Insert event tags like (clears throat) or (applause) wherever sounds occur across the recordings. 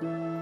Thank you.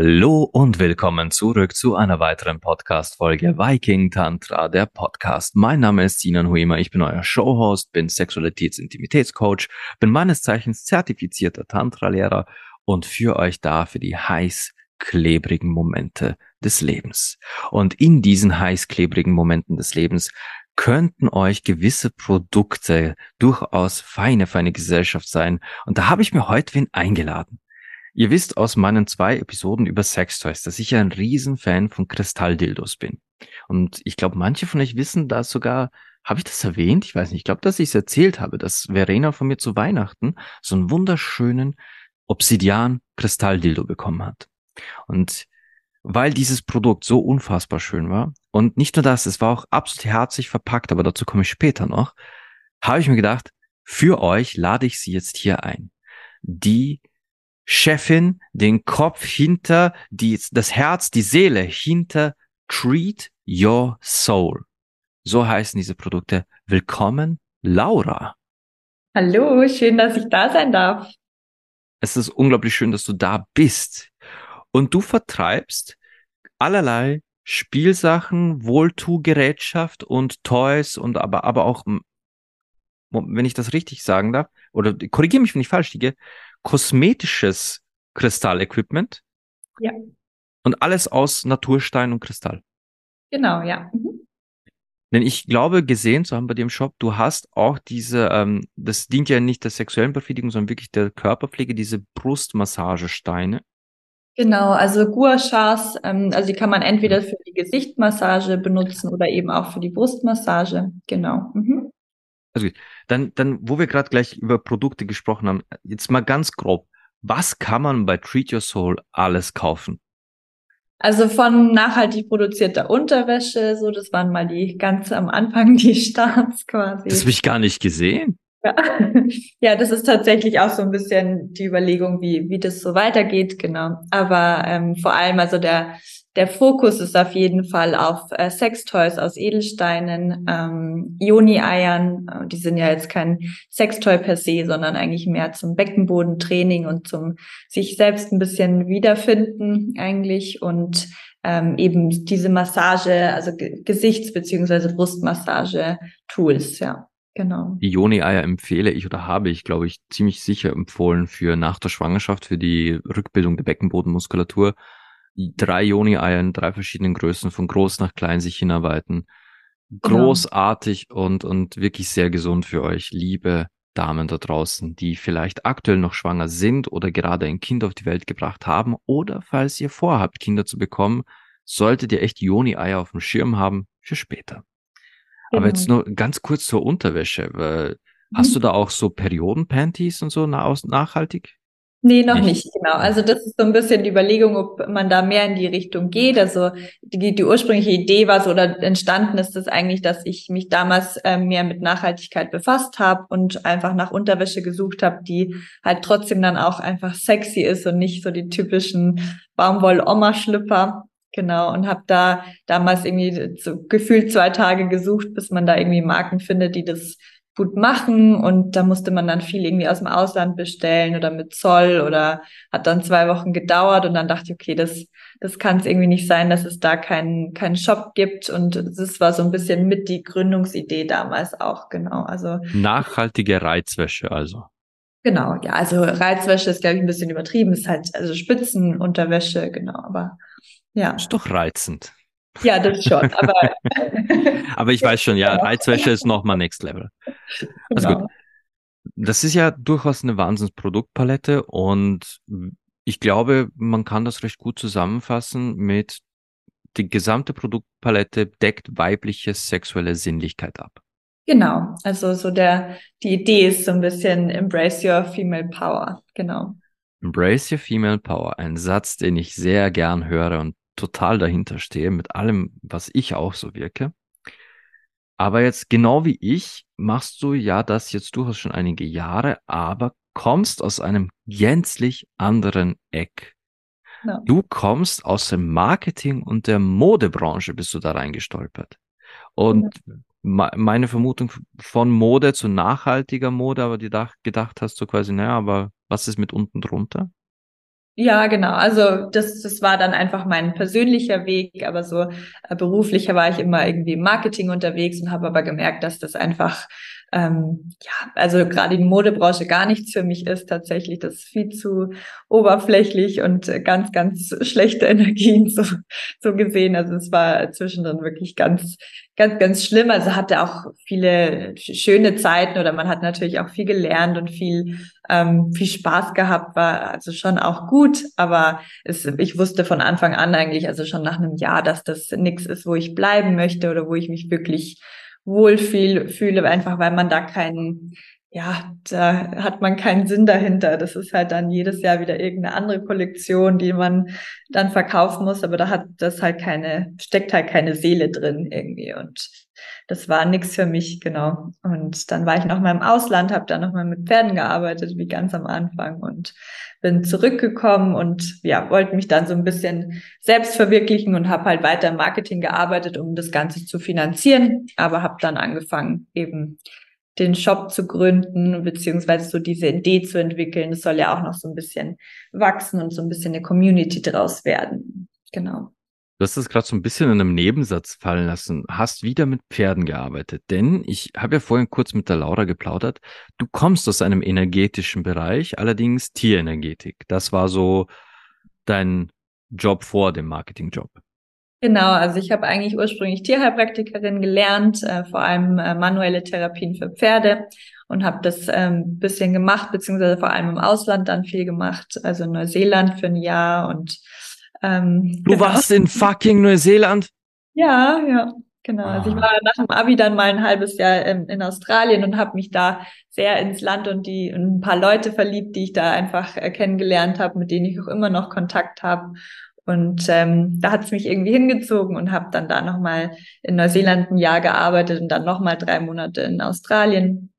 Hallo und willkommen zurück zu einer weiteren Podcast-Folge Viking Tantra, der Podcast. Mein Name ist Sinan Huema, ich bin euer Showhost, bin Sexualitäts-Intimitätscoach, bin meines Zeichens zertifizierter Tantra-Lehrer und für euch da für die heiß klebrigen Momente des Lebens. Und in diesen heiß klebrigen Momenten des Lebens könnten euch gewisse Produkte durchaus feine, feine Gesellschaft sein. Und da habe ich mir heute wen eingeladen. Ihr wisst aus meinen zwei Episoden über Sextoys, dass ich ein Riesenfan von Kristalldildos bin. Und ich glaube, manche von euch wissen da sogar, habe ich das erwähnt? Ich weiß nicht. Ich glaube, dass ich es erzählt habe, dass Verena von mir zu Weihnachten so einen wunderschönen Obsidian-Kristalldildo bekommen hat. Und weil dieses Produkt so unfassbar schön war und nicht nur das, es war auch absolut herzlich verpackt, aber dazu komme ich später noch, habe ich mir gedacht, für euch lade ich sie jetzt hier ein. Die Chefin den Kopf hinter die, das Herz, die Seele hinter Treat Your Soul. So heißen diese Produkte. Willkommen, Laura. Hallo, schön, dass ich da sein darf. Es ist unglaublich schön, dass du da bist. Und du vertreibst allerlei Spielsachen, Wohltugerätschaft und Toys und aber, aber auch, wenn ich das richtig sagen darf, oder korrigiere mich, wenn ich falsch liege, kosmetisches Kristallequipment. Ja. Und alles aus Naturstein und Kristall. Genau, ja. Mhm. Denn ich glaube, gesehen zu haben bei dir im Shop, du hast auch diese, ähm, das dient ja nicht der sexuellen Befriedigung, sondern wirklich der Körperpflege, diese Brustmassagesteine. Genau, also Gua Shas, ähm, also die kann man entweder für die Gesichtmassage benutzen oder eben auch für die Brustmassage. Genau. Mhm. Also dann, dann, wo wir gerade gleich über Produkte gesprochen haben, jetzt mal ganz grob. Was kann man bei Treat Your Soul alles kaufen? Also von nachhaltig produzierter Unterwäsche, so das waren mal die ganz am Anfang die Starts quasi. Das habe ich gar nicht gesehen. Ja. (laughs) ja, das ist tatsächlich auch so ein bisschen die Überlegung, wie, wie das so weitergeht, genau. Aber ähm, vor allem, also der der Fokus ist auf jeden Fall auf äh, Sextoys aus Edelsteinen, ähm, Ioni-Eiern. Äh, die sind ja jetzt kein Sextoy per se, sondern eigentlich mehr zum Beckenbodentraining und zum sich selbst ein bisschen wiederfinden eigentlich und ähm, eben diese Massage, also G Gesichts- beziehungsweise Brustmassage-Tools, ja. Genau. Die Ioni-Eier empfehle ich oder habe ich, glaube ich, ziemlich sicher empfohlen für nach der Schwangerschaft, für die Rückbildung der Beckenbodenmuskulatur drei Joni-Eier in drei verschiedenen Größen, von groß nach klein sich hinarbeiten. Genau. Großartig genau. und, und wirklich sehr gesund für euch, liebe Damen da draußen, die vielleicht aktuell noch schwanger sind oder gerade ein Kind auf die Welt gebracht haben oder falls ihr vorhabt, Kinder zu bekommen, solltet ihr echt Joni-Eier auf dem Schirm haben für später. Genau. Aber jetzt nur ganz kurz zur Unterwäsche. Hast mhm. du da auch so Periodenpanties und so nachhaltig? Nee, noch nicht. nicht, genau. Also das ist so ein bisschen die Überlegung, ob man da mehr in die Richtung geht. Also die, die ursprüngliche Idee war so oder entstanden ist das eigentlich, dass ich mich damals äh, mehr mit Nachhaltigkeit befasst habe und einfach nach Unterwäsche gesucht habe, die halt trotzdem dann auch einfach sexy ist und nicht so die typischen Baumwoll-Oma-Schlüpper. Genau, und habe da damals irgendwie so gefühlt zwei Tage gesucht, bis man da irgendwie Marken findet, die das gut machen und da musste man dann viel irgendwie aus dem Ausland bestellen oder mit Zoll oder hat dann zwei Wochen gedauert und dann dachte ich, okay, das, das kann es irgendwie nicht sein, dass es da keinen keinen Shop gibt und das war so ein bisschen mit die Gründungsidee damals auch, genau. Also nachhaltige Reizwäsche also. Genau, ja, also Reizwäsche ist glaube ich ein bisschen übertrieben, ist halt also Spitzenunterwäsche, genau, aber ja. Ist doch reizend. Ja, das schon, aber. (laughs) aber ich weiß schon, ja, Reizwäsche ist nochmal Next Level. Also genau. gut. Das ist ja durchaus eine Wahnsinnsproduktpalette und ich glaube, man kann das recht gut zusammenfassen mit die gesamte Produktpalette deckt weibliche sexuelle Sinnlichkeit ab. Genau, also so der, die Idee ist so ein bisschen embrace your female power, genau. Embrace your female power, ein Satz, den ich sehr gern höre und total dahinter stehe, mit allem, was ich auch so wirke. Aber jetzt genau wie ich machst du ja das jetzt durchaus schon einige Jahre, aber kommst aus einem gänzlich anderen Eck. Ja. Du kommst aus dem Marketing und der Modebranche bist du da reingestolpert. Und ja. meine Vermutung von Mode zu nachhaltiger Mode, aber die gedacht hast du quasi, naja, aber was ist mit unten drunter? Ja, genau. Also das, das war dann einfach mein persönlicher Weg, aber so äh, beruflicher war ich immer irgendwie im Marketing unterwegs und habe aber gemerkt, dass das einfach ähm, ja, also gerade die Modebranche gar nichts für mich ist tatsächlich. Das ist viel zu oberflächlich und ganz, ganz schlechte (laughs) Energien so, so gesehen. Also es war zwischendrin wirklich ganz, ganz, ganz schlimm. Also hatte auch viele schöne Zeiten oder man hat natürlich auch viel gelernt und viel, ähm, viel Spaß gehabt, war also schon auch gut. Aber es, ich wusste von Anfang an eigentlich, also schon nach einem Jahr, dass das nichts ist, wo ich bleiben möchte oder wo ich mich wirklich wohlfühle, einfach weil man da keinen, ja, da hat man keinen Sinn dahinter. Das ist halt dann jedes Jahr wieder irgendeine andere Kollektion, die man dann verkaufen muss, aber da hat das halt keine, steckt halt keine Seele drin irgendwie und das war nix für mich, genau. Und dann war ich noch mal im Ausland, habe da noch mal mit Pferden gearbeitet, wie ganz am Anfang und bin zurückgekommen und ja, wollte mich dann so ein bisschen selbst verwirklichen und habe halt weiter im Marketing gearbeitet, um das Ganze zu finanzieren, aber habe dann angefangen, eben den Shop zu gründen, beziehungsweise so diese Idee zu entwickeln. Es soll ja auch noch so ein bisschen wachsen und so ein bisschen eine Community draus werden. Genau. Du hast das gerade so ein bisschen in einem Nebensatz fallen lassen. Hast wieder mit Pferden gearbeitet. Denn ich habe ja vorhin kurz mit der Laura geplaudert. Du kommst aus einem energetischen Bereich, allerdings Tierenergetik. Das war so dein Job vor dem Marketingjob. Genau, also ich habe eigentlich ursprünglich Tierheilpraktikerin gelernt, äh, vor allem äh, manuelle Therapien für Pferde und habe das ähm, bisschen gemacht, beziehungsweise vor allem im Ausland dann viel gemacht, also in Neuseeland für ein Jahr und ähm, du genau. warst in fucking Neuseeland? Ja, ja, genau. Also ich ah. war nach dem Abi dann mal ein halbes Jahr in, in Australien und habe mich da sehr ins Land und die und ein paar Leute verliebt, die ich da einfach äh, kennengelernt habe, mit denen ich auch immer noch Kontakt habe. Und ähm, da hat es mich irgendwie hingezogen und habe dann da nochmal in Neuseeland ein Jahr gearbeitet und dann nochmal drei Monate in Australien.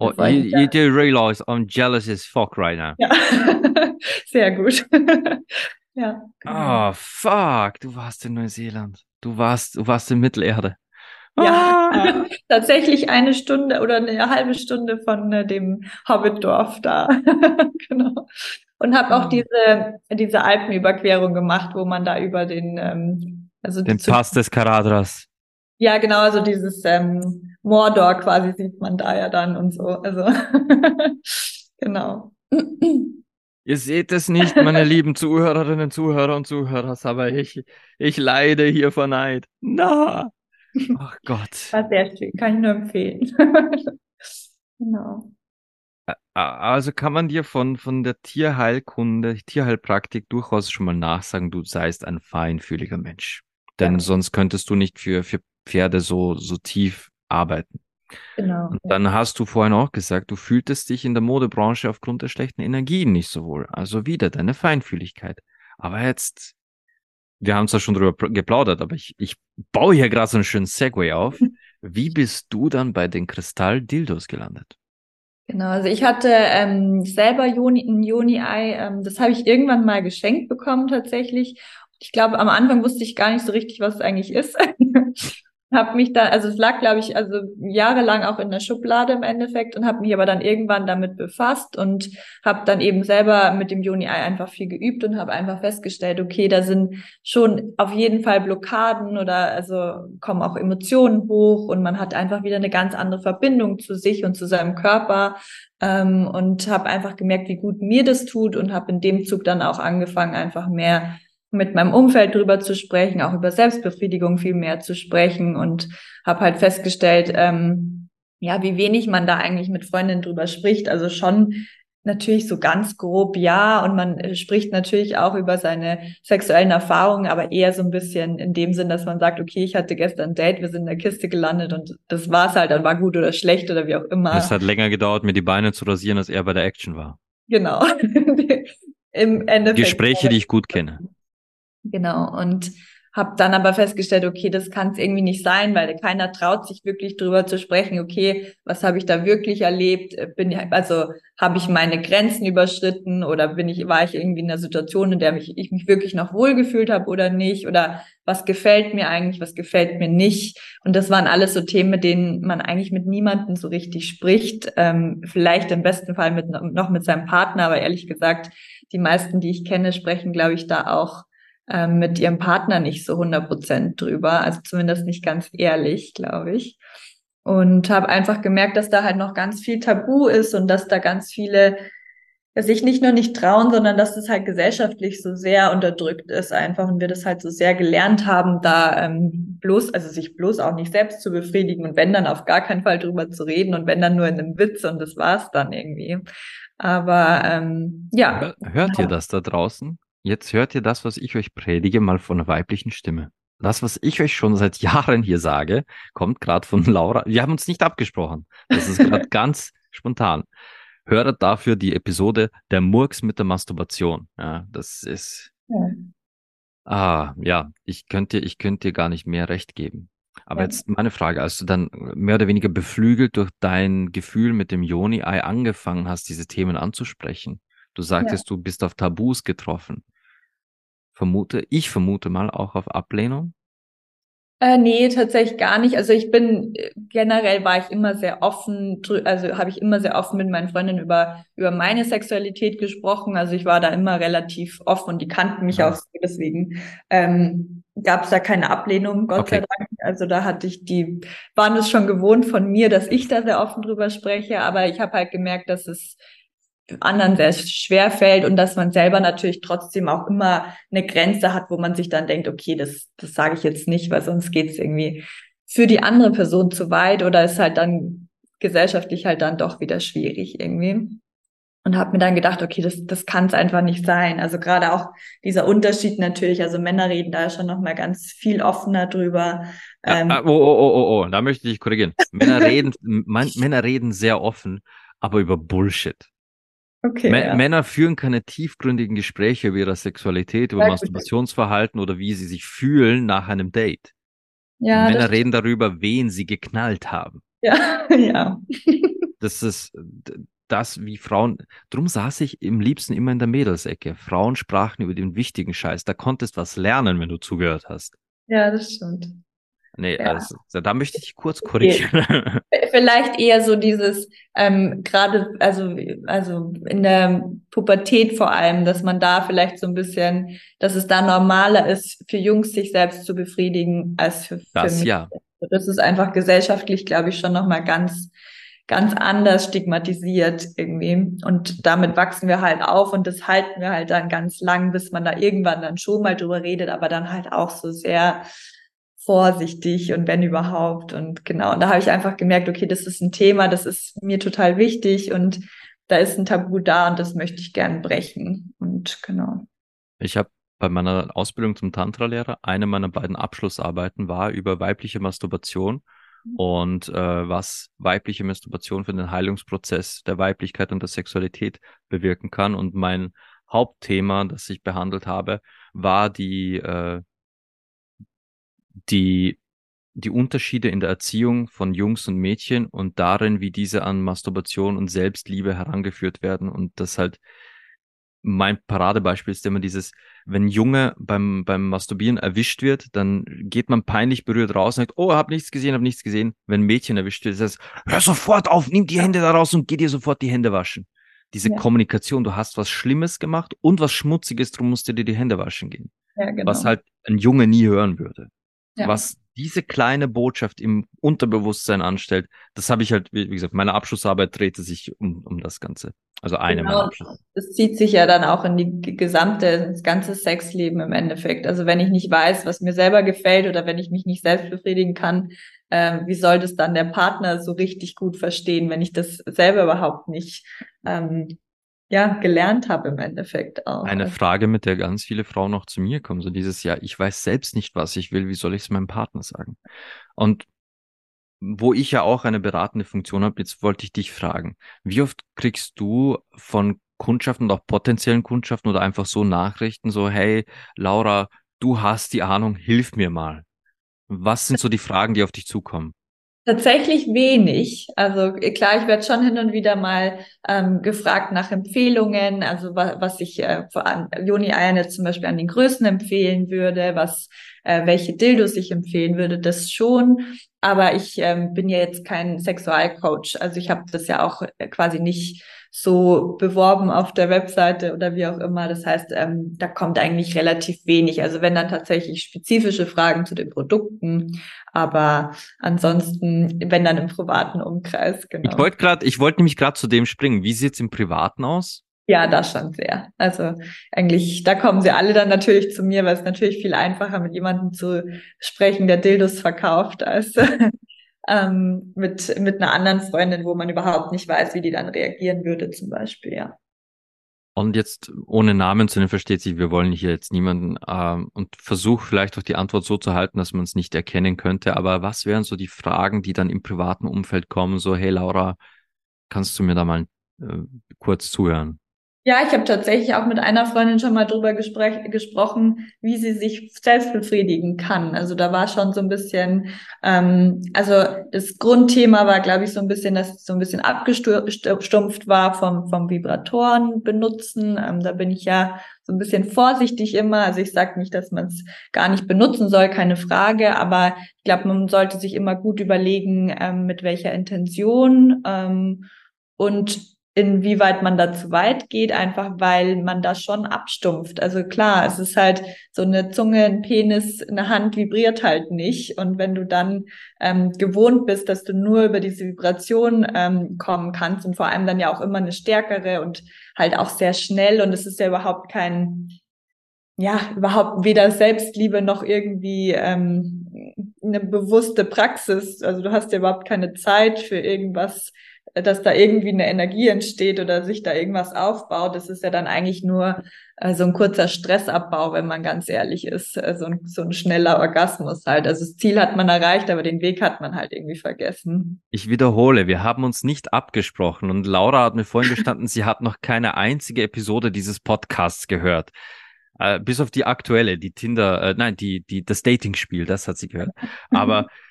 Oh, you, you do realize I'm jealous as fuck right now. Ja, (laughs) sehr gut. (laughs) Ja. Genau. Oh, fuck, du warst in Neuseeland. Du warst, du warst in Mittelerde. Ja, ah. (laughs) tatsächlich eine Stunde oder eine halbe Stunde von äh, dem Hobbitdorf da. (laughs) genau. Und habe auch hm. diese, diese Alpenüberquerung gemacht, wo man da über den, ähm, also den Pass des Karadras. Ja, genau, also dieses ähm, Mordor quasi sieht man da ja dann und so. Also (laughs) genau. Ihr seht es nicht, meine (laughs) lieben Zuhörerinnen, Zuhörer und Zuhörer, aber ich, ich leide hier vor Neid. Na! Ach Gott. War sehr schön, kann ich nur empfehlen. (laughs) genau. Also kann man dir von, von der Tierheilkunde, Tierheilpraktik durchaus schon mal nachsagen, du seist ein feinfühliger Mensch. Denn ja. sonst könntest du nicht für, für Pferde so, so tief arbeiten. Genau. Und dann hast du vorhin auch gesagt, du fühltest dich in der Modebranche aufgrund der schlechten Energien nicht so wohl. Also wieder deine Feinfühligkeit. Aber jetzt, wir haben zwar schon drüber geplaudert, aber ich, ich baue hier gerade so einen schönen Segway auf. Wie bist du dann bei den Kristall-Dildos gelandet? Genau, also ich hatte ähm, selber Joni, ein Joni-Ei, ähm, das habe ich irgendwann mal geschenkt bekommen tatsächlich. Ich glaube, am Anfang wusste ich gar nicht so richtig, was es eigentlich ist. Habe mich da, also es lag, glaube ich, also jahrelang auch in der Schublade im Endeffekt und habe mich aber dann irgendwann damit befasst und habe dann eben selber mit dem Juni Ei einfach viel geübt und habe einfach festgestellt, okay, da sind schon auf jeden Fall Blockaden oder also kommen auch Emotionen hoch und man hat einfach wieder eine ganz andere Verbindung zu sich und zu seinem Körper ähm, und habe einfach gemerkt, wie gut mir das tut und habe in dem Zug dann auch angefangen, einfach mehr mit meinem Umfeld drüber zu sprechen, auch über Selbstbefriedigung viel mehr zu sprechen und habe halt festgestellt, ähm, ja, wie wenig man da eigentlich mit Freundinnen drüber spricht. Also schon natürlich so ganz grob ja und man äh, spricht natürlich auch über seine sexuellen Erfahrungen, aber eher so ein bisschen in dem Sinn, dass man sagt, okay, ich hatte gestern ein Date, wir sind in der Kiste gelandet und das war's halt, dann war gut oder schlecht oder wie auch immer. Es hat länger gedauert, mir die Beine zu rasieren, als er bei der Action war. Genau. (laughs) Im Endeffekt. Gespräche, die ich gut kenne. Genau. Und habe dann aber festgestellt, okay, das kann es irgendwie nicht sein, weil keiner traut sich wirklich drüber zu sprechen, okay, was habe ich da wirklich erlebt? Bin ich, also habe ich meine Grenzen überschritten oder bin ich, war ich irgendwie in einer Situation, in der mich, ich mich wirklich noch wohlgefühlt habe oder nicht? Oder was gefällt mir eigentlich, was gefällt mir nicht? Und das waren alles so Themen, mit denen man eigentlich mit niemandem so richtig spricht. Ähm, vielleicht im besten Fall mit, noch mit seinem Partner, aber ehrlich gesagt, die meisten, die ich kenne, sprechen, glaube ich, da auch ähm, mit ihrem Partner nicht so 100 Prozent drüber, also zumindest nicht ganz ehrlich, glaube ich. Und habe einfach gemerkt, dass da halt noch ganz viel Tabu ist und dass da ganz viele sich nicht nur nicht trauen, sondern dass das halt gesellschaftlich so sehr unterdrückt ist einfach und wir das halt so sehr gelernt haben, da ähm, bloß, also sich bloß auch nicht selbst zu befriedigen und wenn dann auf gar keinen Fall drüber zu reden und wenn dann nur in einem Witz und das war's dann irgendwie. Aber ähm, ja. Hört ihr das da draußen? Jetzt hört ihr das, was ich euch predige, mal von einer weiblichen Stimme. Das, was ich euch schon seit (laughs) Jahren hier sage, kommt gerade von (laughs) Laura. Wir haben uns nicht abgesprochen. Das ist gerade (laughs) ganz spontan. Hört dafür die Episode Der Murks mit der Masturbation. Ja, das ist. Ja. Ah, ja, ich könnte, ich könnte dir gar nicht mehr Recht geben. Aber jetzt meine Frage, als du dann mehr oder weniger beflügelt durch dein Gefühl mit dem Joni-Ei angefangen hast, diese Themen anzusprechen. Du sagtest, ja. du bist auf Tabus getroffen vermute, ich vermute mal auch auf Ablehnung? Äh, nee, tatsächlich gar nicht. Also ich bin generell war ich immer sehr offen, also habe ich immer sehr offen mit meinen Freundinnen über über meine Sexualität gesprochen. Also ich war da immer relativ offen und die kannten mich ja. auch so, deswegen ähm, gab es da keine Ablehnung, Gott okay. sei Dank. Also da hatte ich die waren es schon gewohnt von mir, dass ich da sehr offen drüber spreche, aber ich habe halt gemerkt, dass es anderen sehr schwer fällt und dass man selber natürlich trotzdem auch immer eine Grenze hat, wo man sich dann denkt, okay, das, das sage ich jetzt nicht, weil sonst geht es irgendwie für die andere Person zu weit oder ist halt dann gesellschaftlich halt dann doch wieder schwierig irgendwie. Und habe mir dann gedacht, okay, das, das kann es einfach nicht sein. Also gerade auch dieser Unterschied natürlich, also Männer reden da schon noch mal ganz viel offener drüber. Ähm, oh, oh, oh, oh, oh, da möchte ich korrigieren. Männer (laughs) reden, Männer reden sehr offen, aber über Bullshit. Okay, ja. Männer führen keine tiefgründigen Gespräche über ihre Sexualität, über ja, Masturbationsverhalten oder wie sie sich fühlen nach einem Date. Ja, Männer reden darüber, wen sie geknallt haben. Ja, (laughs) ja. das ist das, wie Frauen. Drum saß ich im liebsten immer in der Mädelsecke. Frauen sprachen über den wichtigen Scheiß. Da konntest was lernen, wenn du zugehört hast. Ja, das stimmt. Nee, ja. also, da möchte ich kurz korrigieren. (laughs) Vielleicht eher so dieses, ähm, gerade, also, also in der Pubertät vor allem, dass man da vielleicht so ein bisschen, dass es da normaler ist, für Jungs sich selbst zu befriedigen, als für, für das, mich. Ja. Das ist einfach gesellschaftlich, glaube ich, schon nochmal ganz, ganz anders stigmatisiert irgendwie. Und damit wachsen wir halt auf und das halten wir halt dann ganz lang, bis man da irgendwann dann schon mal drüber redet, aber dann halt auch so sehr, vorsichtig und wenn überhaupt. Und genau, und da habe ich einfach gemerkt, okay, das ist ein Thema, das ist mir total wichtig und da ist ein Tabu da und das möchte ich gern brechen. Und genau. Ich habe bei meiner Ausbildung zum Tantra-Lehrer, eine meiner beiden Abschlussarbeiten war über weibliche Masturbation mhm. und äh, was weibliche Masturbation für den Heilungsprozess der Weiblichkeit und der Sexualität bewirken kann. Und mein Hauptthema, das ich behandelt habe, war die äh, die, die Unterschiede in der Erziehung von Jungs und Mädchen und darin, wie diese an Masturbation und Selbstliebe herangeführt werden und das halt mein Paradebeispiel ist immer dieses, wenn Junge beim, beim Masturbieren erwischt wird, dann geht man peinlich berührt raus und sagt, oh, hab nichts gesehen, hab nichts gesehen. Wenn Mädchen erwischt wird, das heißt, hör sofort auf, nimm die Hände da raus und geh dir sofort die Hände waschen. Diese ja. Kommunikation, du hast was Schlimmes gemacht und was Schmutziges, drum musst du dir die Hände waschen gehen. Ja, genau. Was halt ein Junge nie hören würde ja. was diese kleine Botschaft im Unterbewusstsein anstellt, das habe ich halt, wie gesagt, meine Abschlussarbeit drehte sich um, um das Ganze. Also eine genau. meiner Abschlussarbeit. Das zieht sich ja dann auch in die gesamte, das ganze Sexleben im Endeffekt. Also wenn ich nicht weiß, was mir selber gefällt oder wenn ich mich nicht selbst befriedigen kann, äh, wie soll das dann der Partner so richtig gut verstehen, wenn ich das selber überhaupt nicht ähm, ja, gelernt habe im Endeffekt auch. Eine also Frage, mit der ganz viele Frauen noch zu mir kommen, so dieses Jahr, ich weiß selbst nicht, was ich will, wie soll ich es meinem Partner sagen? Und wo ich ja auch eine beratende Funktion habe, jetzt wollte ich dich fragen, wie oft kriegst du von Kundschaften und auch potenziellen Kundschaften oder einfach so Nachrichten, so, hey, Laura, du hast die Ahnung, hilf mir mal. Was sind so die Fragen, die auf dich zukommen? Tatsächlich wenig. Also klar, ich werde schon hin und wieder mal ähm, gefragt nach Empfehlungen, also wa was ich äh, an Joni-Eiern jetzt zum Beispiel an den Größen empfehlen würde, was äh, welche Dildos ich empfehlen würde, das schon. Aber ich ähm, bin ja jetzt kein Sexualcoach. Also ich habe das ja auch äh, quasi nicht so beworben auf der Webseite oder wie auch immer. Das heißt, ähm, da kommt eigentlich relativ wenig. Also wenn dann tatsächlich spezifische Fragen zu den Produkten, aber ansonsten, wenn dann im privaten Umkreis, genau. Ich wollte gerade, ich wollte nämlich gerade zu dem springen. Wie sieht's im Privaten aus? Ja, das schon sehr. Also eigentlich, da kommen sie alle dann natürlich zu mir, weil es natürlich viel einfacher mit jemandem zu sprechen, der Dildos verkauft, als ähm, mit, mit einer anderen Freundin, wo man überhaupt nicht weiß, wie die dann reagieren würde, zum Beispiel, ja. Und jetzt ohne Namen zu nennen, versteht sich, wir wollen hier jetzt niemanden ähm, und versuch vielleicht auch die Antwort so zu halten, dass man es nicht erkennen könnte. Aber was wären so die Fragen, die dann im privaten Umfeld kommen? So, hey Laura, kannst du mir da mal äh, kurz zuhören? Ja, ich habe tatsächlich auch mit einer Freundin schon mal drüber gesprochen, wie sie sich selbst befriedigen kann. Also da war schon so ein bisschen, ähm, also das Grundthema war, glaube ich, so ein bisschen, dass es so ein bisschen abgestumpft war vom, vom Vibratoren benutzen. Ähm, da bin ich ja so ein bisschen vorsichtig immer. Also ich sage nicht, dass man es gar nicht benutzen soll, keine Frage, aber ich glaube, man sollte sich immer gut überlegen, ähm, mit welcher Intention ähm, und inwieweit man da zu weit geht, einfach weil man da schon abstumpft. Also klar, es ist halt so eine Zunge, ein Penis, eine Hand vibriert halt nicht. Und wenn du dann ähm, gewohnt bist, dass du nur über diese Vibration ähm, kommen kannst und vor allem dann ja auch immer eine stärkere und halt auch sehr schnell und es ist ja überhaupt kein ja, überhaupt weder Selbstliebe noch irgendwie ähm, eine bewusste Praxis. Also du hast ja überhaupt keine Zeit für irgendwas dass da irgendwie eine Energie entsteht oder sich da irgendwas aufbaut, das ist ja dann eigentlich nur äh, so ein kurzer Stressabbau, wenn man ganz ehrlich ist, äh, so, ein, so ein schneller Orgasmus halt. Also das Ziel hat man erreicht, aber den Weg hat man halt irgendwie vergessen. Ich wiederhole, wir haben uns nicht abgesprochen und Laura hat mir vorhin gestanden, sie hat noch keine einzige Episode dieses Podcasts gehört. Äh, bis auf die aktuelle, die Tinder, äh, nein, die, die, das Dating-Spiel, das hat sie gehört. Aber (laughs)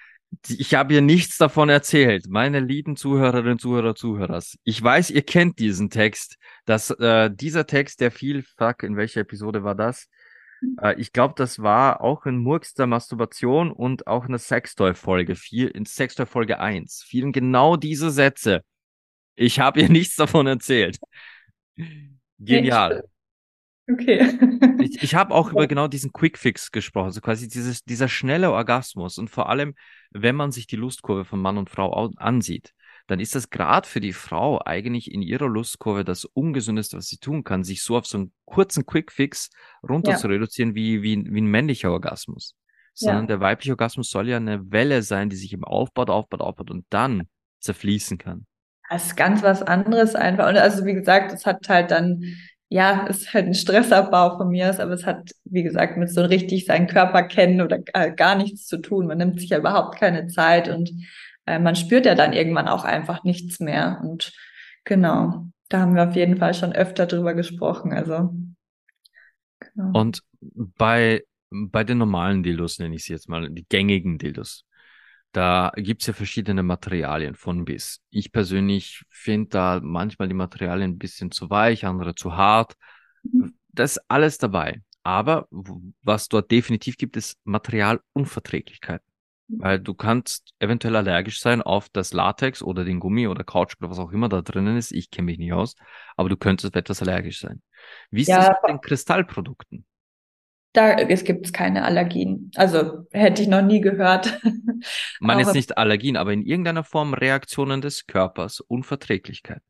ich habe ihr nichts davon erzählt. Meine lieben Zuhörerinnen, Zuhörer, Zuhörers. Ich weiß, ihr kennt diesen Text. Dass äh, dieser Text, der viel, fuck, in welcher Episode war das? Äh, ich glaube, das war auch in Murks der Masturbation und auch in der Sextoy-Folge, in Sextoy-Folge 1. Fielen genau diese Sätze. Ich habe ihr (laughs) nichts davon erzählt. Genial. Okay. ich ich habe auch (laughs) über genau diesen Quick-Fix gesprochen, also quasi dieses, dieser schnelle Orgasmus und vor allem, wenn man sich die Lustkurve von Mann und Frau ansieht, dann ist das gerade für die Frau eigentlich in ihrer Lustkurve das Ungesündeste, was sie tun kann, sich so auf so einen kurzen Quick-Fix runter ja. zu reduzieren wie, wie, wie ein männlicher Orgasmus. Sondern ja. der weibliche Orgasmus soll ja eine Welle sein, die sich im aufbaut, aufbaut, aufbaut und dann zerfließen kann. Das ist ganz was anderes einfach. Und also wie gesagt, es hat halt dann ja, ist halt ein Stressabbau von mir, aber es hat, wie gesagt, mit so richtig seinen Körper kennen oder gar nichts zu tun. Man nimmt sich ja überhaupt keine Zeit und äh, man spürt ja dann irgendwann auch einfach nichts mehr. Und genau, da haben wir auf jeden Fall schon öfter drüber gesprochen. Also genau. Und bei bei den normalen Dildos nenne ich sie jetzt mal, die gängigen Dildos. Da gibt's ja verschiedene Materialien von bis. Ich persönlich finde da manchmal die Materialien ein bisschen zu weich, andere zu hart. Mhm. Das ist alles dabei. Aber was dort definitiv gibt, ist Materialunverträglichkeit. Mhm. Weil du kannst eventuell allergisch sein auf das Latex oder den Gummi oder Kautschuk oder was auch immer da drinnen ist. Ich kenne mich nicht aus, aber du könntest etwas allergisch sein. Wie ist ja, das mit den Kristallprodukten? Da es gibt keine Allergien. Also hätte ich noch nie gehört. Man (laughs) ist nicht Allergien, aber in irgendeiner Form Reaktionen des Körpers, Unverträglichkeit.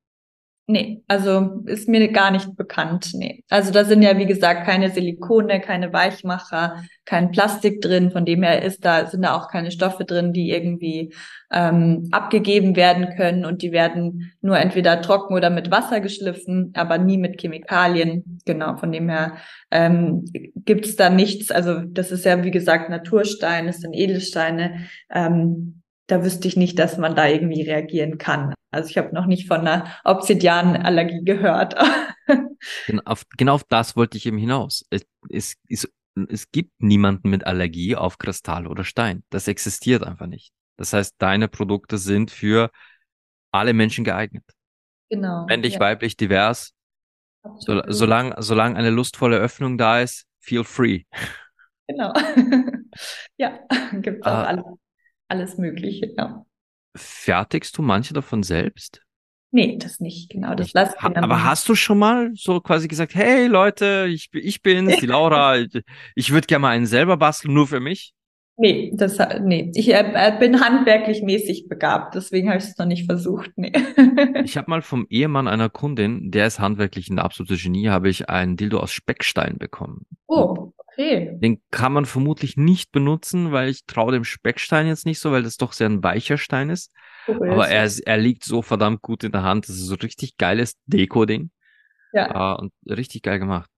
Nee, also ist mir gar nicht bekannt. Nee. Also da sind ja, wie gesagt, keine Silikone, keine Weichmacher, kein Plastik drin. Von dem her ist da, sind da auch keine Stoffe drin, die irgendwie ähm, abgegeben werden können. Und die werden nur entweder trocken oder mit Wasser geschliffen, aber nie mit Chemikalien. Genau, von dem her ähm, gibt es da nichts. Also das ist ja, wie gesagt, Naturstein, das sind Edelsteine. Ähm, da wüsste ich nicht, dass man da irgendwie reagieren kann. Also ich habe noch nicht von einer Obsidianallergie gehört. (laughs) genau, auf, genau auf das wollte ich eben hinaus. Es, es ist es gibt niemanden mit Allergie auf Kristall oder Stein. Das existiert einfach nicht. Das heißt, deine Produkte sind für alle Menschen geeignet. Genau. Männlich, ja. weiblich, divers. So, solange, solange eine lustvolle Öffnung da ist, feel free. Genau. (laughs) ja, (laughs) gibt auch ah. alles, alles Mögliche, ja. Fertigst du manche davon selbst? Nee, das nicht, genau. Das lass ha, aber hast du schon mal so quasi gesagt, hey Leute, ich, ich bin's, die Laura, (laughs) ich, ich würde gerne mal einen selber basteln, nur für mich? Nee, das, nee. Ich äh, bin handwerklich mäßig begabt, deswegen habe ich es noch nicht versucht. Nee. ich habe mal vom Ehemann einer Kundin, der ist handwerklich ein absolutes Genie, habe ich einen Dildo aus Speckstein bekommen. Oh, okay. Den kann man vermutlich nicht benutzen, weil ich traue dem Speckstein jetzt nicht so, weil das doch sehr ein weicher Stein ist. Okay, Aber er, er liegt so verdammt gut in der Hand. Das ist so richtig geiles Deko-Ding. Ja. Uh, und richtig geil gemacht.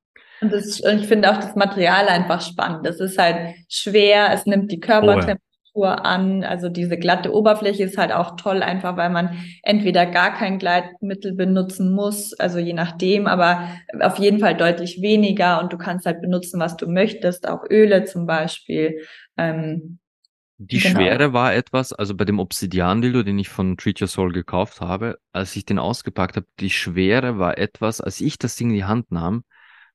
Und, das, ich finde auch das Material einfach spannend. Es ist halt schwer, es nimmt die Körpertemperatur ja. an. Also diese glatte Oberfläche ist halt auch toll, einfach weil man entweder gar kein Gleitmittel benutzen muss, also je nachdem, aber auf jeden Fall deutlich weniger und du kannst halt benutzen, was du möchtest, auch Öle zum Beispiel. Ähm, die genau. Schwere war etwas, also bei dem Obsidian-Dildo, den ich von Treat Your Soul gekauft habe, als ich den ausgepackt habe, die Schwere war etwas, als ich das Ding in die Hand nahm,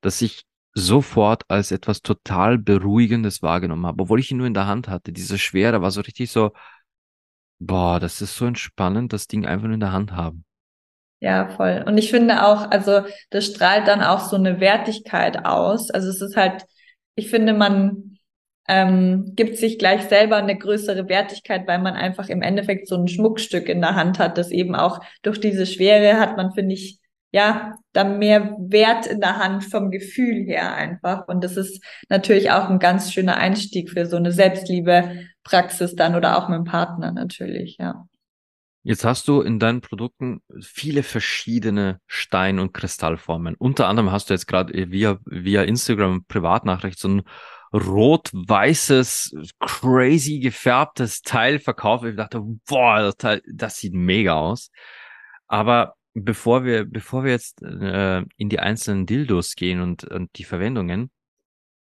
dass ich sofort als etwas total Beruhigendes wahrgenommen habe, obwohl ich ihn nur in der Hand hatte. Diese Schwere war so richtig so, boah, das ist so entspannend, das Ding einfach nur in der Hand haben. Ja, voll. Und ich finde auch, also das strahlt dann auch so eine Wertigkeit aus. Also es ist halt, ich finde, man ähm, gibt sich gleich selber eine größere Wertigkeit, weil man einfach im Endeffekt so ein Schmuckstück in der Hand hat, das eben auch durch diese Schwere hat man, finde ich, ja, da mehr Wert in der Hand vom Gefühl her einfach. Und das ist natürlich auch ein ganz schöner Einstieg für so eine Selbstliebe-Praxis dann oder auch mit dem Partner natürlich, ja. Jetzt hast du in deinen Produkten viele verschiedene Stein- und Kristallformen. Unter anderem hast du jetzt gerade via, via Instagram Privatnachricht so ein rot-weißes, crazy gefärbtes Teil verkauft. Ich dachte, boah, das Teil, das sieht mega aus. Aber bevor wir, bevor wir jetzt äh, in die einzelnen Dildos gehen und, und die Verwendungen,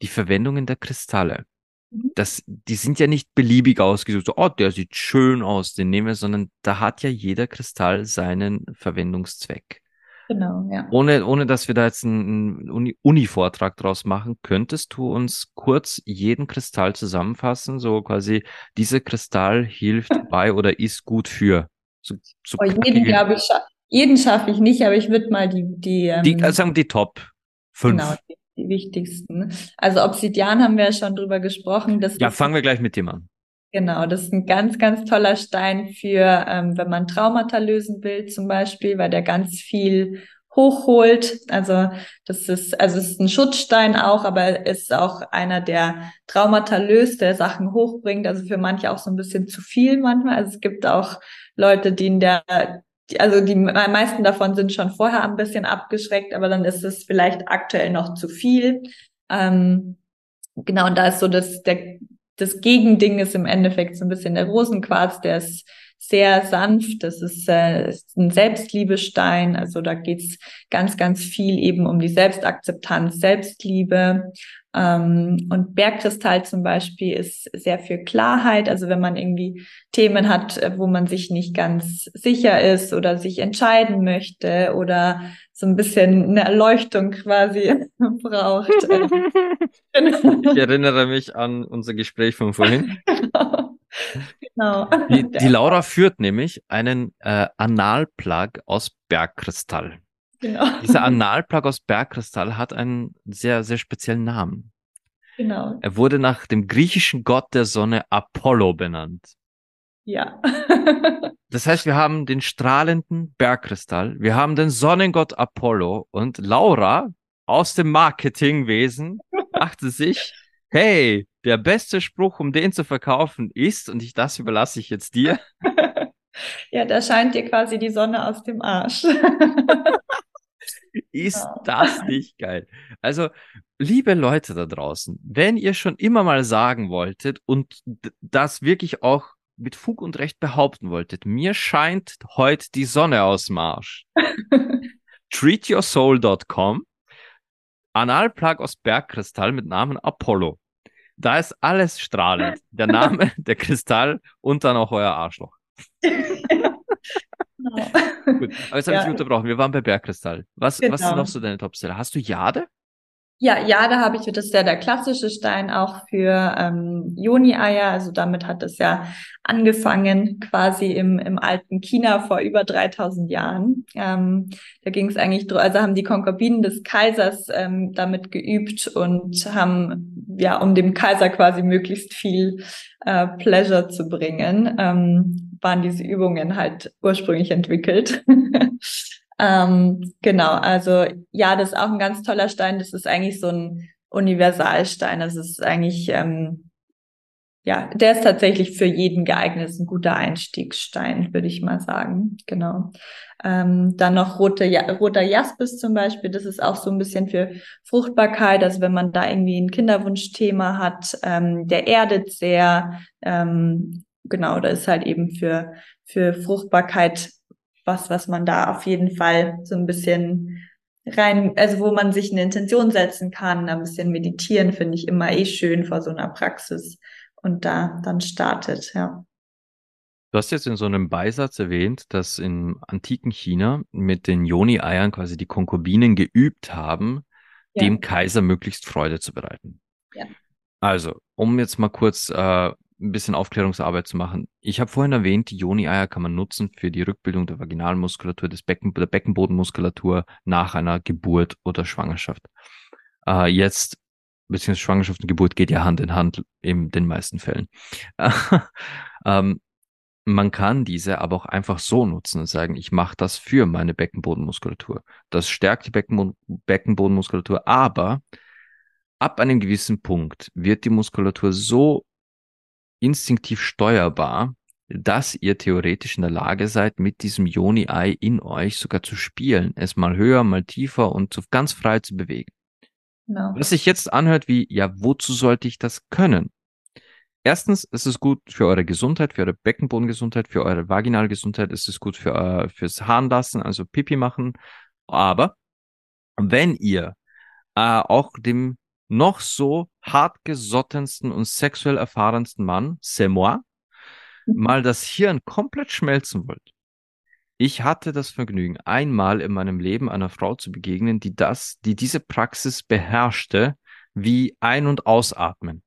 die Verwendungen der Kristalle. Mhm. Das, die sind ja nicht beliebig ausgesucht, so, oh, der sieht schön aus, den nehmen wir, sondern da hat ja jeder Kristall seinen Verwendungszweck. Genau, ja. Ohne, ohne dass wir da jetzt einen Uni-Vortrag draus machen, könntest du uns kurz jeden Kristall zusammenfassen, so quasi, dieser Kristall hilft (laughs) bei oder ist gut für. So, so oh, jeden, glaube ich, jeden schaffe ich nicht, aber ich würde mal die, die, ähm, die also sagen die Top 5. Genau, die, die, wichtigsten. Also Obsidian haben wir ja schon drüber gesprochen. Das ja, fangen wir gleich mit dem an. Genau, das ist ein ganz, ganz toller Stein für, ähm, wenn man Traumata lösen will, zum Beispiel, weil der ganz viel hochholt. Also das ist, also es ist ein Schutzstein auch, aber ist auch einer, der Traumata löst, der Sachen hochbringt. Also für manche auch so ein bisschen zu viel manchmal. Also es gibt auch Leute, die in der also die meisten davon sind schon vorher ein bisschen abgeschreckt, aber dann ist es vielleicht aktuell noch zu viel. Ähm, genau, und da ist so das, der, das Gegending ist im Endeffekt so ein bisschen der Rosenquarz, der ist sehr sanft. Das ist, äh, ist ein Selbstliebestein. Also da geht's ganz, ganz viel eben um die Selbstakzeptanz, Selbstliebe. Ähm, und Bergkristall zum Beispiel ist sehr für Klarheit. Also wenn man irgendwie Themen hat, äh, wo man sich nicht ganz sicher ist oder sich entscheiden möchte oder so ein bisschen eine Erleuchtung quasi (laughs) braucht. ich (laughs) erinnere mich an unser Gespräch von vorhin. genau. genau. Die, die, Laura führt nämlich einen äh, Analplug aus Bergkristall. Genau. Dieser Analplug aus Bergkristall hat einen sehr, sehr speziellen Namen. Genau. Er wurde nach dem griechischen Gott der Sonne Apollo benannt. Ja. (laughs) das heißt, wir haben den strahlenden Bergkristall, wir haben den Sonnengott Apollo und Laura aus dem Marketingwesen dachte sich, hey, der beste Spruch, um den zu verkaufen, ist, und ich, das überlasse ich jetzt dir. (laughs) ja, da scheint dir quasi die Sonne aus dem Arsch. (laughs) (laughs) ist das nicht geil? Also, liebe Leute da draußen, wenn ihr schon immer mal sagen wolltet und das wirklich auch mit Fug und Recht behaupten wolltet, mir scheint heute die Sonne aus dem Arsch. (laughs) treatyoursoul.com Analplug aus Bergkristall mit Namen Apollo. Da ist alles strahlend. Der Name, (laughs) der Kristall und dann auch euer Arschloch. Genau. (laughs) Gut, aber jetzt habe ja. ich dich unterbrochen. Wir waren bei Bergkristall. Was, genau. was sind noch so deine Topseller? Hast du Jade? Ja, ja, da habe ich, das ist ja der klassische Stein auch für ähm, Joni-Eier. Also damit hat es ja angefangen, quasi im, im alten China vor über 3000 Jahren. Ähm, da ging es eigentlich, also haben die Konkubinen des Kaisers ähm, damit geübt und haben, ja, um dem Kaiser quasi möglichst viel äh, Pleasure zu bringen, ähm, waren diese Übungen halt ursprünglich entwickelt. (laughs) Ähm, genau, also ja, das ist auch ein ganz toller Stein. Das ist eigentlich so ein Universalstein. Das ist eigentlich, ähm, ja, der ist tatsächlich für jeden geeignet. Das ist ein guter Einstiegsstein, würde ich mal sagen. Genau. Ähm, dann noch rote, ja, roter Jaspis zum Beispiel. Das ist auch so ein bisschen für Fruchtbarkeit. Also wenn man da irgendwie ein Kinderwunschthema hat, ähm, der erdet sehr. Ähm, genau, da ist halt eben für, für Fruchtbarkeit was, was man da auf jeden Fall so ein bisschen rein, also wo man sich eine Intention setzen kann, ein bisschen meditieren, finde ich immer eh schön vor so einer Praxis und da dann startet, ja. Du hast jetzt in so einem Beisatz erwähnt, dass im antiken China mit den Yoni-Eiern quasi die Konkubinen geübt haben, ja. dem Kaiser möglichst Freude zu bereiten. Ja. Also, um jetzt mal kurz äh, ein bisschen Aufklärungsarbeit zu machen. Ich habe vorhin erwähnt, die Joni-Eier kann man nutzen für die Rückbildung der Vaginalmuskulatur, des Becken, der Beckenbodenmuskulatur nach einer Geburt oder Schwangerschaft. Äh, jetzt, beziehungsweise Schwangerschaft und Geburt geht ja Hand in Hand in den meisten Fällen. (laughs) ähm, man kann diese aber auch einfach so nutzen und sagen, ich mache das für meine Beckenbodenmuskulatur. Das stärkt die Beckenbo Beckenbodenmuskulatur, aber ab einem gewissen Punkt wird die Muskulatur so instinktiv steuerbar, dass ihr theoretisch in der Lage seid, mit diesem Yoni-Ei in euch sogar zu spielen, es mal höher, mal tiefer und zu, ganz frei zu bewegen. No. Was sich jetzt anhört wie, ja, wozu sollte ich das können? Erstens, es ist gut für eure Gesundheit, für eure Beckenbodengesundheit, für eure Vaginalgesundheit, es ist gut für, äh, fürs Harnlassen, also Pipi machen. Aber wenn ihr äh, auch dem noch so hartgesottensten und sexuell erfahrensten Mann, c'est moi, mhm. mal das Hirn komplett schmelzen wollt. Ich hatte das Vergnügen, einmal in meinem Leben einer Frau zu begegnen, die das, die diese Praxis beherrschte, wie ein- und ausatmen.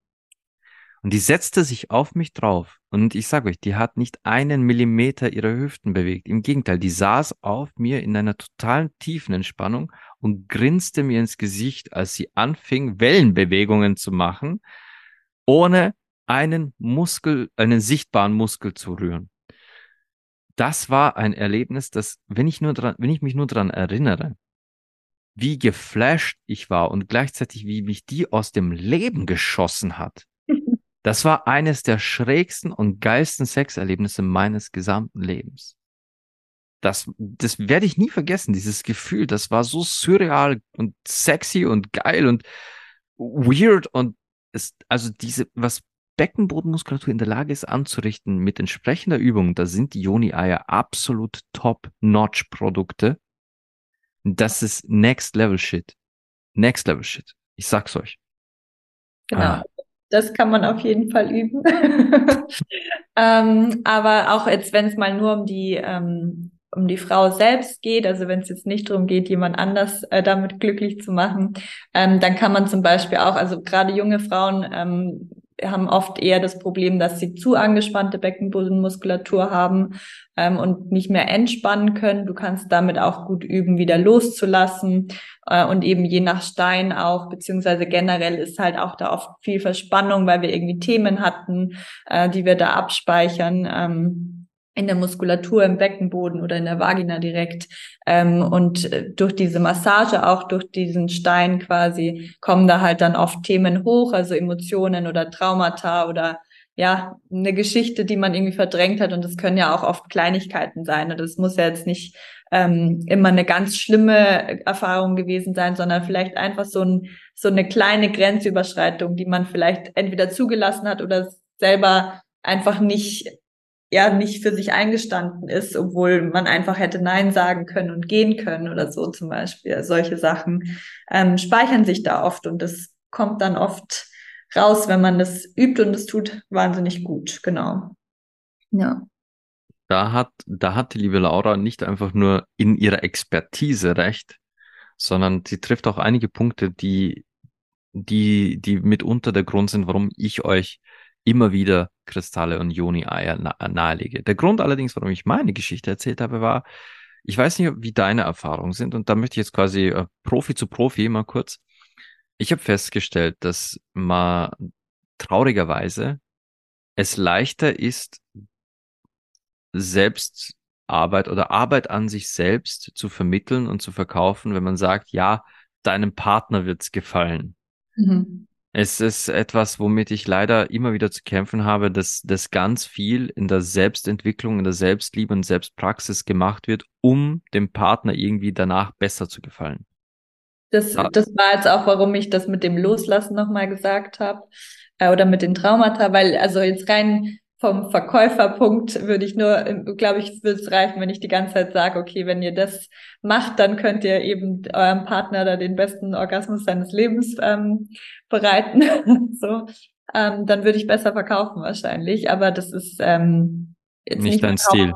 Und die setzte sich auf mich drauf. Und ich sage euch, die hat nicht einen Millimeter ihrer Hüften bewegt. Im Gegenteil, die saß auf mir in einer totalen tiefen Entspannung und grinste mir ins Gesicht, als sie anfing, Wellenbewegungen zu machen, ohne einen Muskel, einen sichtbaren Muskel zu rühren. Das war ein Erlebnis, das, wenn ich nur dran, wenn ich mich nur dran erinnere, wie geflasht ich war und gleichzeitig wie mich die aus dem Leben geschossen hat. (laughs) Das war eines der schrägsten und geilsten Sexerlebnisse meines gesamten Lebens das, das werde ich nie vergessen, dieses Gefühl. Das war so surreal und sexy und geil und weird und es, also diese, was Beckenbodenmuskulatur in der Lage ist anzurichten mit entsprechender Übung, da sind die Joni-Eier absolut top-notch-Produkte. Das ist Next Level Shit. Next Level Shit. Ich sag's euch. Genau. Ah. Das kann man auf jeden Fall üben. (laughs) ähm, aber auch jetzt, wenn es mal nur um die ähm, um die Frau selbst geht, also wenn es jetzt nicht darum geht, jemand anders äh, damit glücklich zu machen, ähm, dann kann man zum Beispiel auch, also gerade junge Frauen ähm, haben oft eher das Problem, dass sie zu angespannte Beckenbodenmuskulatur haben ähm, und nicht mehr entspannen können. Du kannst damit auch gut üben, wieder loszulassen äh, und eben je nach Stein auch, beziehungsweise generell ist halt auch da oft viel Verspannung, weil wir irgendwie Themen hatten, äh, die wir da abspeichern. Ähm, in der Muskulatur im Beckenboden oder in der Vagina direkt. Ähm, und äh, durch diese Massage, auch durch diesen Stein quasi, kommen da halt dann oft Themen hoch, also Emotionen oder Traumata oder ja, eine Geschichte, die man irgendwie verdrängt hat. Und das können ja auch oft Kleinigkeiten sein. Und das muss ja jetzt nicht ähm, immer eine ganz schlimme Erfahrung gewesen sein, sondern vielleicht einfach so, ein, so eine kleine Grenzüberschreitung, die man vielleicht entweder zugelassen hat oder selber einfach nicht ja nicht für sich eingestanden ist, obwohl man einfach hätte Nein sagen können und gehen können oder so zum Beispiel. Solche Sachen ähm, speichern sich da oft und das kommt dann oft raus, wenn man das übt und es tut wahnsinnig gut. Genau. Ja. Da hat, da hat die liebe Laura nicht einfach nur in ihrer Expertise recht, sondern sie trifft auch einige Punkte, die, die, die mitunter der Grund sind, warum ich euch immer wieder Kristalle und Joni-Eier nahelege. Der Grund allerdings, warum ich meine Geschichte erzählt habe, war, ich weiß nicht, wie deine Erfahrungen sind und da möchte ich jetzt quasi äh, Profi zu Profi mal kurz. Ich habe festgestellt, dass man traurigerweise es leichter ist, Selbstarbeit oder Arbeit an sich selbst zu vermitteln und zu verkaufen, wenn man sagt, ja, deinem Partner wird's gefallen. Mhm. Es ist etwas, womit ich leider immer wieder zu kämpfen habe, dass das ganz viel in der Selbstentwicklung, in der Selbstliebe und Selbstpraxis gemacht wird, um dem Partner irgendwie danach besser zu gefallen. Das, ah. das war jetzt auch, warum ich das mit dem Loslassen nochmal gesagt habe äh, oder mit den Traumata, weil also jetzt rein vom Verkäuferpunkt würde ich nur, glaube ich, würde es reichen, wenn ich die ganze Zeit sage, okay, wenn ihr das macht, dann könnt ihr eben eurem Partner da den besten Orgasmus seines Lebens ähm, bereiten. (laughs) so, ähm, dann würde ich besser verkaufen wahrscheinlich. Aber das ist ähm, jetzt nicht, nicht dein Stil.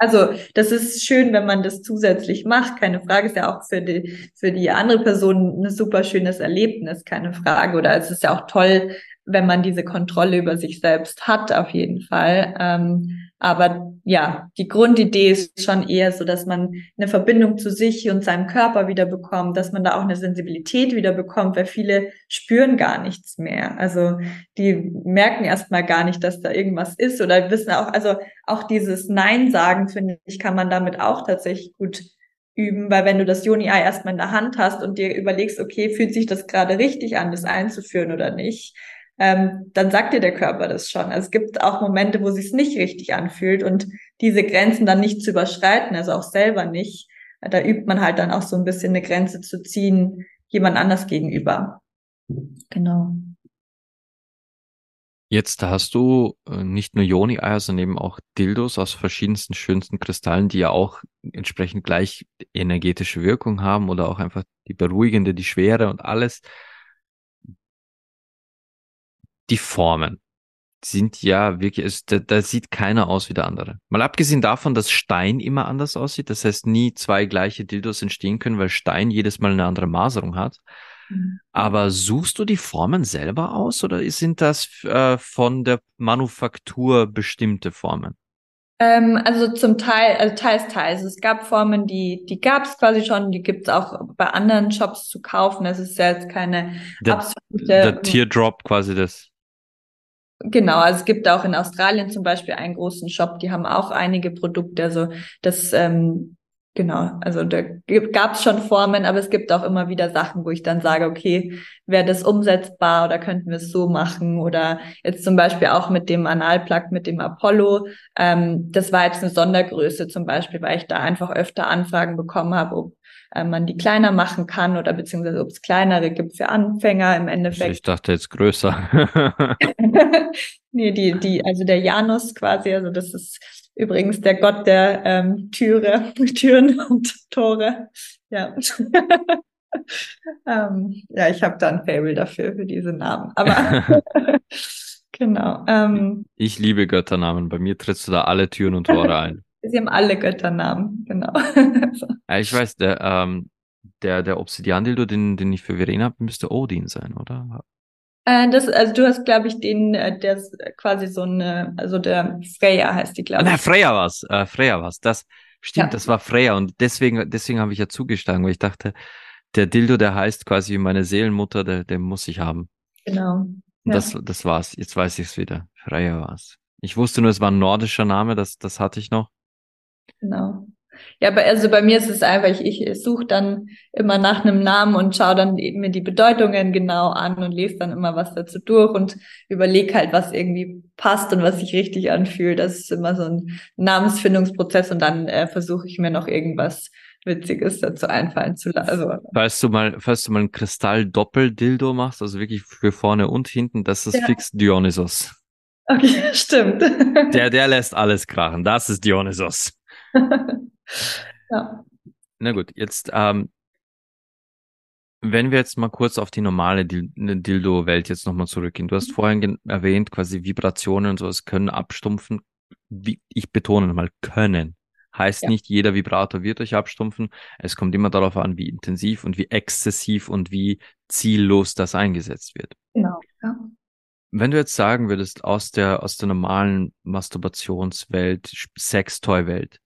Also das ist schön, wenn man das zusätzlich macht. Keine Frage, ist ja auch für die für die andere Person ein super schönes Erlebnis, keine Frage. Oder es ist ja auch toll, wenn man diese Kontrolle über sich selbst hat, auf jeden Fall. Ähm, aber ja, die Grundidee ist schon eher so, dass man eine Verbindung zu sich und seinem Körper wieder bekommt, dass man da auch eine Sensibilität wieder bekommt, weil viele spüren gar nichts mehr. Also die merken erstmal gar nicht, dass da irgendwas ist oder wissen auch, also auch dieses Nein sagen, finde ich, kann man damit auch tatsächlich gut üben, weil wenn du das Joni-Ei erstmal in der Hand hast und dir überlegst, okay, fühlt sich das gerade richtig an, das einzuführen oder nicht, ähm, dann sagt dir der Körper das schon. Also es gibt auch Momente, wo es nicht richtig anfühlt und diese Grenzen dann nicht zu überschreiten, also auch selber nicht. Da übt man halt dann auch so ein bisschen eine Grenze zu ziehen, jemand anders gegenüber. Genau. Jetzt hast du äh, nicht nur Joni-Eier, sondern eben auch Dildos aus verschiedensten schönsten Kristallen, die ja auch entsprechend gleich energetische Wirkung haben oder auch einfach die beruhigende, die Schwere und alles die Formen sind ja wirklich, es, da, da sieht keiner aus wie der andere. Mal abgesehen davon, dass Stein immer anders aussieht, das heißt nie zwei gleiche Dildos entstehen können, weil Stein jedes Mal eine andere Maserung hat. Mhm. Aber suchst du die Formen selber aus oder sind das äh, von der Manufaktur bestimmte Formen? Ähm, also zum Teil, also teils, teils. Es gab Formen, die, die gab es quasi schon, die gibt es auch bei anderen Shops zu kaufen. Es ist ja jetzt keine der, absolute. Der Teardrop quasi das. Genau, also es gibt auch in Australien zum Beispiel einen großen Shop, die haben auch einige Produkte, also das ähm, Genau, also da gab es schon Formen, aber es gibt auch immer wieder Sachen, wo ich dann sage, okay, wäre das umsetzbar oder könnten wir es so machen? Oder jetzt zum Beispiel auch mit dem Analplug, mit dem Apollo. Ähm, das war jetzt eine Sondergröße zum Beispiel, weil ich da einfach öfter Anfragen bekommen habe, ob äh, man die kleiner machen kann oder beziehungsweise ob es kleinere gibt für Anfänger im Endeffekt. Ich dachte jetzt größer. (laughs) nee, die, die, also der Janus quasi, also das ist übrigens der Gott der ähm, Türe, (laughs) Türen und Tore. Ja. (laughs) ähm, ja, ich habe da ein Fable dafür, für diese Namen. Aber genau. Ähm, ich liebe Götternamen. Bei mir trittst du da alle Türen und Tore ein. Sie haben alle Götternamen, genau. (laughs) ich weiß, der, ähm, der, der Obsidian-Dildo, den, den ich für Verena habe, müsste Odin sein, oder? Äh, das, also du hast, glaube ich, den, äh, der ist quasi so eine, also der Freya heißt die, glaube ich. Na, Freya war's, äh, Freya war's. Das stimmt, ja. das war Freya und deswegen, deswegen habe ich ja zugeschlagen, weil ich dachte, der Dildo, der heißt quasi meine Seelenmutter, der, der muss ich haben. Genau. Ja. Das, das war's. Jetzt weiß ich es wieder. Freya war's. Ich wusste nur, es war ein nordischer Name, das, das hatte ich noch. Genau. Ja, also bei mir ist es einfach, ich, ich suche dann immer nach einem Namen und schaue dann eben mir die Bedeutungen genau an und lese dann immer was dazu durch und überlege halt, was irgendwie passt und was sich richtig anfühlt. Das ist immer so ein Namensfindungsprozess und dann äh, versuche ich mir noch irgendwas Witziges dazu einfallen zu lassen. Also, falls du mal, falls du mal ein Kristall-Doppel-Dildo machst, also wirklich für vorne und hinten, das ist ja. fix Dionysos. Okay, (laughs) stimmt. Der, der lässt alles krachen. Das ist Dionysos. (laughs) ja. Na gut, jetzt, ähm, wenn wir jetzt mal kurz auf die normale ne, Dildo-Welt jetzt nochmal zurückgehen. Du hast mhm. vorhin erwähnt, quasi Vibrationen und sowas können abstumpfen. Wie, ich betone nochmal, können. Heißt ja. nicht, jeder Vibrator wird euch abstumpfen. Es kommt immer darauf an, wie intensiv und wie exzessiv und wie ziellos das eingesetzt wird. Genau, ja. Wenn du jetzt sagen würdest, aus der, aus der normalen Masturbationswelt, Sextoy-Welt,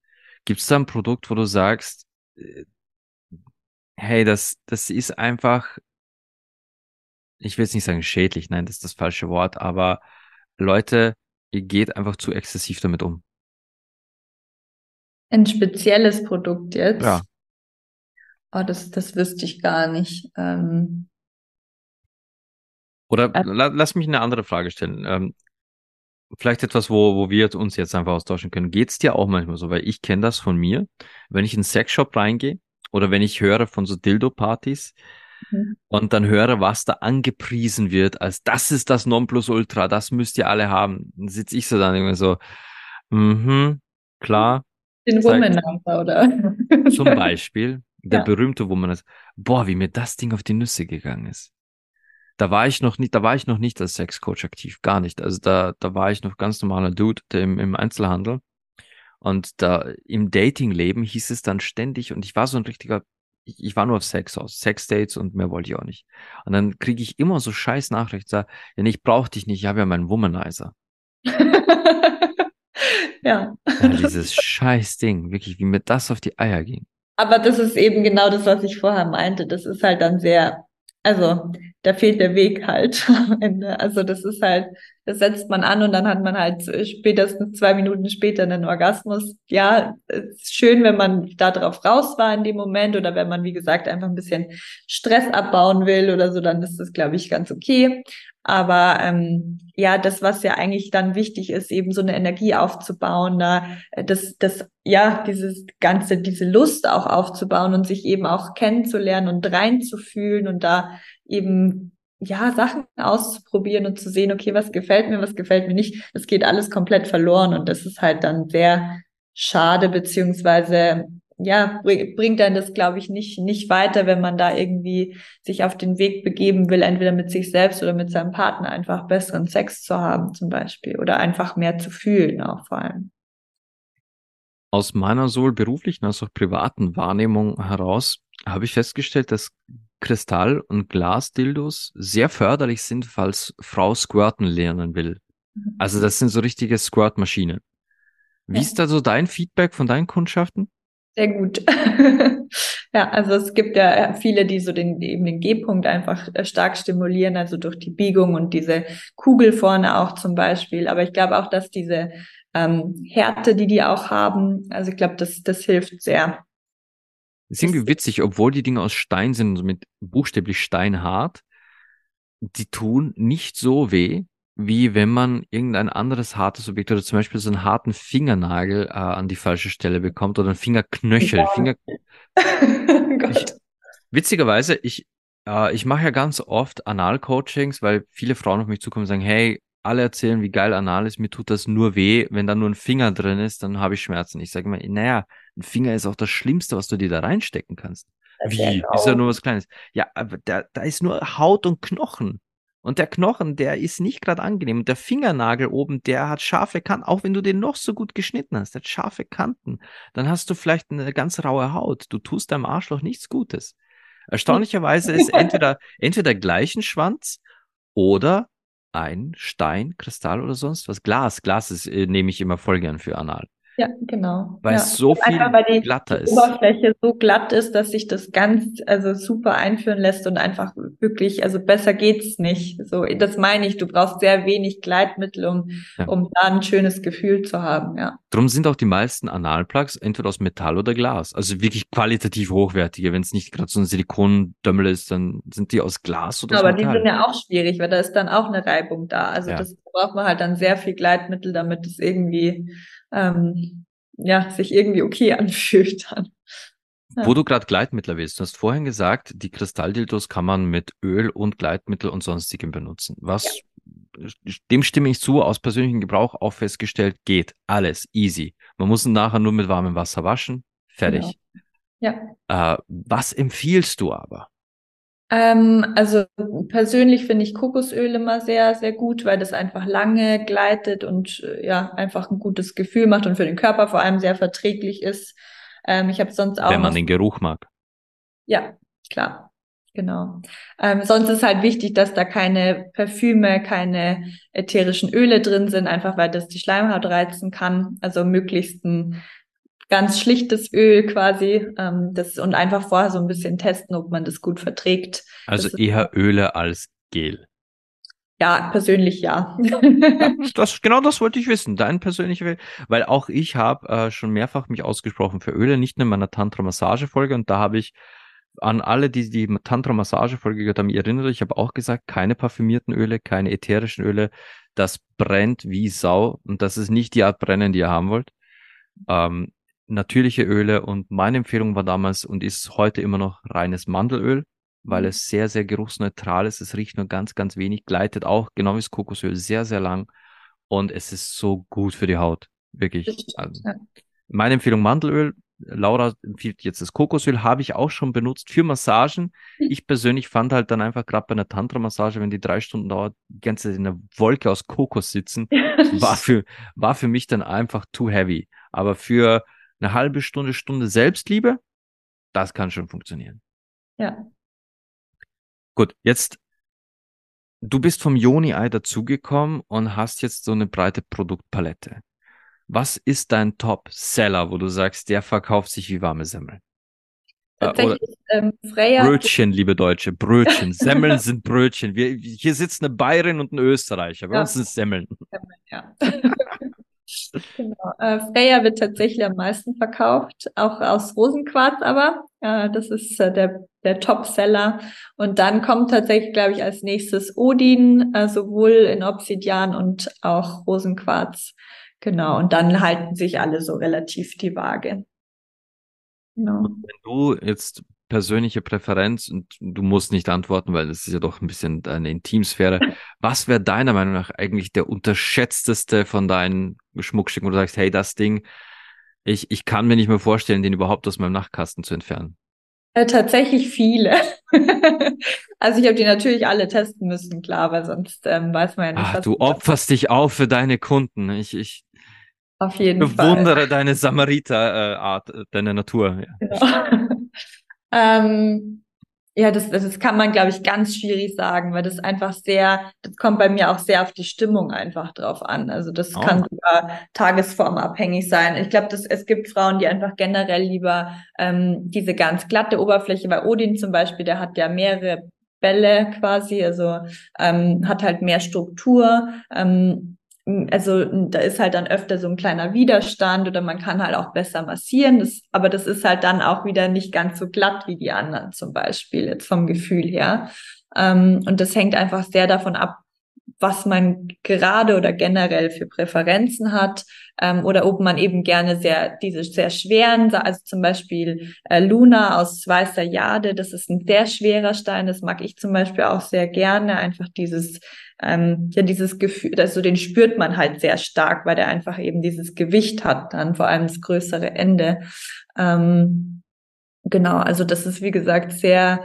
gibt es da ein Produkt, wo du sagst, äh, hey, das, das ist einfach, ich will jetzt nicht sagen schädlich, nein, das ist das falsche Wort, aber Leute, ihr geht einfach zu exzessiv damit um. Ein spezielles Produkt jetzt? Ja. Oh, das, das wüsste ich gar nicht. Ähm, Oder äh, la, lass mich eine andere Frage stellen. Ähm, vielleicht etwas, wo, wo wir uns jetzt einfach austauschen können. Geht's dir auch manchmal so? Weil ich kenne das von mir. Wenn ich in einen Sexshop reingehe oder wenn ich höre von so Dildo-Partys, mhm. und dann höre, was da angepriesen wird, als das ist das Nonplusultra, das müsst ihr alle haben. Dann sitze ich so dann immer so, mhm, klar, den Womanizer, oder? Zum (laughs) Beispiel, der ja. berühmte Womanizer. Boah, wie mir das Ding auf die Nüsse gegangen ist. Da war ich noch nicht, da war ich noch nicht als Sexcoach aktiv, gar nicht. Also da, da war ich noch ganz normaler Dude im, im Einzelhandel. Und da im Datingleben hieß es dann ständig, und ich war so ein richtiger, ich, ich war nur auf Sex aus, Sexdates und mehr wollte ich auch nicht. Und dann kriege ich immer so scheiß Nachrichten, sag, ja, ich brauche dich nicht, ich habe ja meinen Womanizer. (laughs) Ja. ja. Dieses scheiß Ding, wirklich, wie mir das auf die Eier ging. Aber das ist eben genau das, was ich vorher meinte. Das ist halt dann sehr, also da fehlt der Weg halt (laughs) am Ende. Also das ist halt, das setzt man an und dann hat man halt spätestens zwei Minuten später einen Orgasmus. Ja, ist schön, wenn man da drauf raus war in dem Moment oder wenn man, wie gesagt, einfach ein bisschen Stress abbauen will oder so, dann ist das, glaube ich, ganz okay. Aber ähm, ja, das, was ja eigentlich dann wichtig ist, eben so eine Energie aufzubauen, da, äh, das, das, ja, dieses ganze, diese Lust auch aufzubauen und sich eben auch kennenzulernen und reinzufühlen und da eben ja, Sachen auszuprobieren und zu sehen, okay, was gefällt mir, was gefällt mir nicht, das geht alles komplett verloren und das ist halt dann sehr schade, beziehungsweise ja, bringt dann das, glaube ich, nicht, nicht weiter, wenn man da irgendwie sich auf den Weg begeben will, entweder mit sich selbst oder mit seinem Partner einfach besseren Sex zu haben, zum Beispiel, oder einfach mehr zu fühlen, auch vor allem. Aus meiner sowohl beruflichen als auch privaten Wahrnehmung heraus habe ich festgestellt, dass Kristall- und Glasdildos sehr förderlich sind, falls Frau squirten lernen will. Mhm. Also das sind so richtige Squirt-Maschinen. Wie ja. ist da so dein Feedback von deinen Kundschaften? Sehr gut. (laughs) ja, also es gibt ja viele, die so den, eben den G-Punkt einfach äh, stark stimulieren, also durch die Biegung und diese Kugel vorne auch zum Beispiel. Aber ich glaube auch, dass diese ähm, Härte, die die auch haben, also ich glaube, das, das hilft sehr. Ist irgendwie witzig, obwohl die Dinge aus Stein sind, also mit buchstäblich steinhart, die tun nicht so weh, wie wenn man irgendein anderes hartes Objekt oder zum Beispiel so einen harten Fingernagel äh, an die falsche Stelle bekommt oder einen Fingerknöchel. Ja. Finger (laughs) ich, witzigerweise, ich, äh, ich mache ja ganz oft Anal-Coachings, weil viele Frauen auf mich zukommen und sagen, hey, alle erzählen, wie geil Anal ist, mir tut das nur weh, wenn da nur ein Finger drin ist, dann habe ich Schmerzen. Ich sage immer, naja, ein Finger ist auch das Schlimmste, was du dir da reinstecken kannst. Wie? Ist ja nur was Kleines. Ja, aber da, da ist nur Haut und Knochen. Und der Knochen, der ist nicht gerade angenehm. Und der Fingernagel oben, der hat scharfe Kanten, auch wenn du den noch so gut geschnitten hast, der hat scharfe Kanten. Dann hast du vielleicht eine ganz raue Haut. Du tust deinem Arschloch nichts Gutes. Erstaunlicherweise ist (laughs) entweder, entweder gleichen Schwanz oder ein Stein, Kristall oder sonst was. Glas. Glas ist, äh, nehme ich immer voll gern für Anal. Ja, genau. Weil ja. es so viel Einfach, weil die glatter ist. Oberfläche so glatt ist, dass sich das ganz, also super einführen lässt und einfach wirklich, also besser geht's nicht. So, das meine ich. Du brauchst sehr wenig Gleitmittel, um, ja. um da ein schönes Gefühl zu haben, ja. Drum sind auch die meisten Analplugs entweder aus Metall oder Glas. Also wirklich qualitativ hochwertige. Wenn es nicht gerade so ein Silikondömmel ist, dann sind die aus Glas oder ja, aus Aber Metall. die sind ja auch schwierig, weil da ist dann auch eine Reibung da. Also das braucht man halt dann sehr viel Gleitmittel, damit es irgendwie ähm, ja, sich irgendwie okay (laughs) anfühlt dann. Ja. Wo du gerade Gleitmittel willst, du hast vorhin gesagt, die Kristalldildos kann man mit Öl und Gleitmittel und sonstigem benutzen. Was ja. dem stimme ich zu, aus persönlichem Gebrauch auch festgestellt, geht alles easy. Man muss ihn nachher nur mit warmem Wasser waschen, fertig. Genau. Ja. Äh, was empfiehlst du aber? Ähm, also persönlich finde ich Kokosöl immer sehr, sehr gut, weil das einfach lange gleitet und äh, ja, einfach ein gutes Gefühl macht und für den Körper vor allem sehr verträglich ist. Ähm, ich habe sonst auch. Wenn man den Geruch mag. Ja, klar. Genau. Ähm, sonst ist halt wichtig, dass da keine Parfüme, keine ätherischen Öle drin sind, einfach weil das die Schleimhaut reizen kann. Also möglichst ein ganz schlichtes Öl quasi. Ähm, das und einfach vorher so ein bisschen testen, ob man das gut verträgt. Also eher Öle als Gel. Ja, persönlich ja. (laughs) das, genau das wollte ich wissen. Dein persönlicher, weil auch ich habe äh, schon mehrfach mich ausgesprochen für Öle, nicht nur in meiner Tantra-Massage-Folge und da habe ich an alle, die die Tantra-Massage-Folge gehört haben, erinnere, ich habe auch gesagt, keine parfümierten Öle, keine ätherischen Öle. Das brennt wie Sau und das ist nicht die Art Brennen, die ihr haben wollt. Ähm, natürliche Öle und meine Empfehlung war damals und ist heute immer noch reines Mandelöl weil mhm. es sehr, sehr geruchsneutral ist. Es riecht nur ganz, ganz wenig, gleitet auch, genau wie das Kokosöl, sehr, sehr lang. Und es ist so gut für die Haut. Wirklich. Also, meine Empfehlung Mandelöl. Laura empfiehlt jetzt das Kokosöl, habe ich auch schon benutzt für Massagen. Hm. Ich persönlich fand halt dann einfach gerade bei einer Tantra-Massage, wenn die drei Stunden dauert, die ganze Zeit in einer Wolke aus Kokos sitzen, (laughs) war für, war für mich dann einfach too heavy. Aber für eine halbe Stunde, Stunde Selbstliebe, das kann schon funktionieren. Ja, Gut, jetzt, du bist vom Joni-Ei dazugekommen und hast jetzt so eine breite Produktpalette. Was ist dein Top-Seller, wo du sagst, der verkauft sich wie warme Semmeln? Äh, Tatsächlich, ähm, Freya. Brötchen, liebe Deutsche, Brötchen. (laughs) Semmeln sind Brötchen. Wir, hier sitzt eine Bayerin und ein Österreicher. Bei ja. uns sind Semmeln. Semmeln ja. (laughs) genau. Äh, Freya wird tatsächlich am meisten verkauft, auch aus Rosenquarz aber. Äh, das ist äh, der, der Top-Seller. Und dann kommt tatsächlich, glaube ich, als nächstes Odin, äh, sowohl in Obsidian und auch Rosenquarz. Genau. Und dann halten sich alle so relativ die Waage. Genau. Wenn du jetzt persönliche Präferenz und du musst nicht antworten, weil das ist ja doch ein bisschen eine Intimsphäre. (laughs) Was wäre deiner Meinung nach eigentlich der unterschätzteste von deinen Schmuckstücken, wo du sagst, hey, das Ding, ich, ich kann mir nicht mehr vorstellen, den überhaupt aus meinem Nachtkasten zu entfernen? Äh, tatsächlich viele. (laughs) also ich habe die natürlich alle testen müssen, klar, weil sonst ähm, weiß man ja nicht. Ach, du opferst dich auf für deine Kunden. Ich, ich auf jeden bewundere Fall. deine Samariter-Art, äh, deine Natur. Ja. Genau. (laughs) Ähm, ja, das, das kann man, glaube ich, ganz schwierig sagen, weil das einfach sehr, das kommt bei mir auch sehr auf die Stimmung einfach drauf an. Also das oh. kann sogar tagesformabhängig sein. Ich glaube, dass es gibt Frauen, die einfach generell lieber ähm, diese ganz glatte Oberfläche, weil Odin zum Beispiel, der hat ja mehrere Bälle quasi, also ähm, hat halt mehr Struktur. Ähm, also da ist halt dann öfter so ein kleiner Widerstand oder man kann halt auch besser massieren. Das, aber das ist halt dann auch wieder nicht ganz so glatt wie die anderen zum Beispiel, jetzt vom Gefühl her. Ähm, und das hängt einfach sehr davon ab, was man gerade oder generell für Präferenzen hat ähm, oder ob man eben gerne sehr diese sehr schweren, also zum Beispiel äh, Luna aus weißer Jade, das ist ein sehr schwerer Stein, das mag ich zum Beispiel auch sehr gerne, einfach dieses ähm, ja dieses Gefühl, also den spürt man halt sehr stark, weil der einfach eben dieses Gewicht hat, dann vor allem das größere Ende. Ähm, genau, also das ist wie gesagt sehr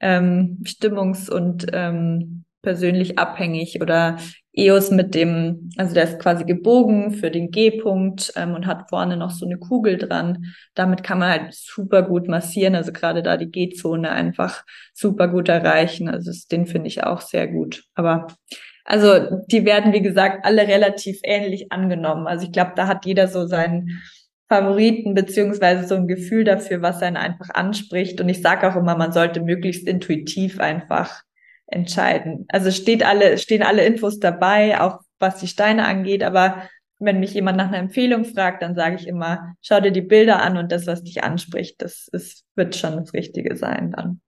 ähm, stimmungs- und ähm, persönlich abhängig oder EOS mit dem, also der ist quasi gebogen für den G-Punkt ähm, und hat vorne noch so eine Kugel dran. Damit kann man halt super gut massieren, also gerade da die G-Zone einfach super gut erreichen. Also den finde ich auch sehr gut. Aber also die werden, wie gesagt, alle relativ ähnlich angenommen. Also ich glaube, da hat jeder so seinen Favoriten beziehungsweise so ein Gefühl dafür, was einen einfach anspricht. Und ich sage auch immer, man sollte möglichst intuitiv einfach entscheiden. Also steht alle, stehen alle Infos dabei, auch was die Steine angeht, aber wenn mich jemand nach einer Empfehlung fragt, dann sage ich immer, schau dir die Bilder an und das, was dich anspricht, das ist, wird schon das Richtige sein dann.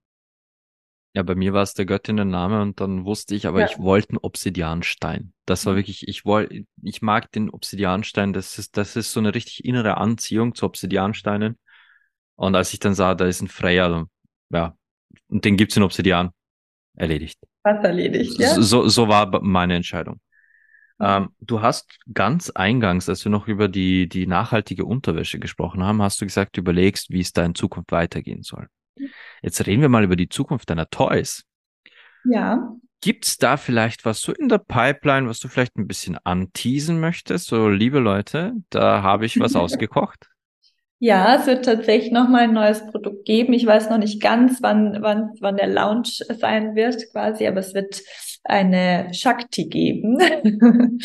Ja, bei mir war es der Göttin der Name und dann wusste ich, aber ja. ich wollte einen Obsidianstein. Das war mhm. wirklich, ich wollte, ich mag den Obsidianstein, das ist, das ist so eine richtig innere Anziehung zu Obsidiansteinen. Und als ich dann sah, da ist ein Freya, ja, und den gibt's in Obsidian, erledigt. Was erledigt, ja. So, so war meine Entscheidung. Mhm. Ähm, du hast ganz eingangs, als wir noch über die, die nachhaltige Unterwäsche gesprochen haben, hast du gesagt, du überlegst, wie es da in Zukunft weitergehen soll. Mhm. Jetzt reden wir mal über die Zukunft deiner Toys. Ja. Gibt's da vielleicht was so in der Pipeline, was du vielleicht ein bisschen anteasen möchtest? So, liebe Leute, da habe ich was (laughs) ausgekocht. Ja, es wird tatsächlich nochmal ein neues Produkt geben. Ich weiß noch nicht ganz, wann, wann, wann der Launch sein wird quasi, aber es wird eine Shakti geben. (laughs)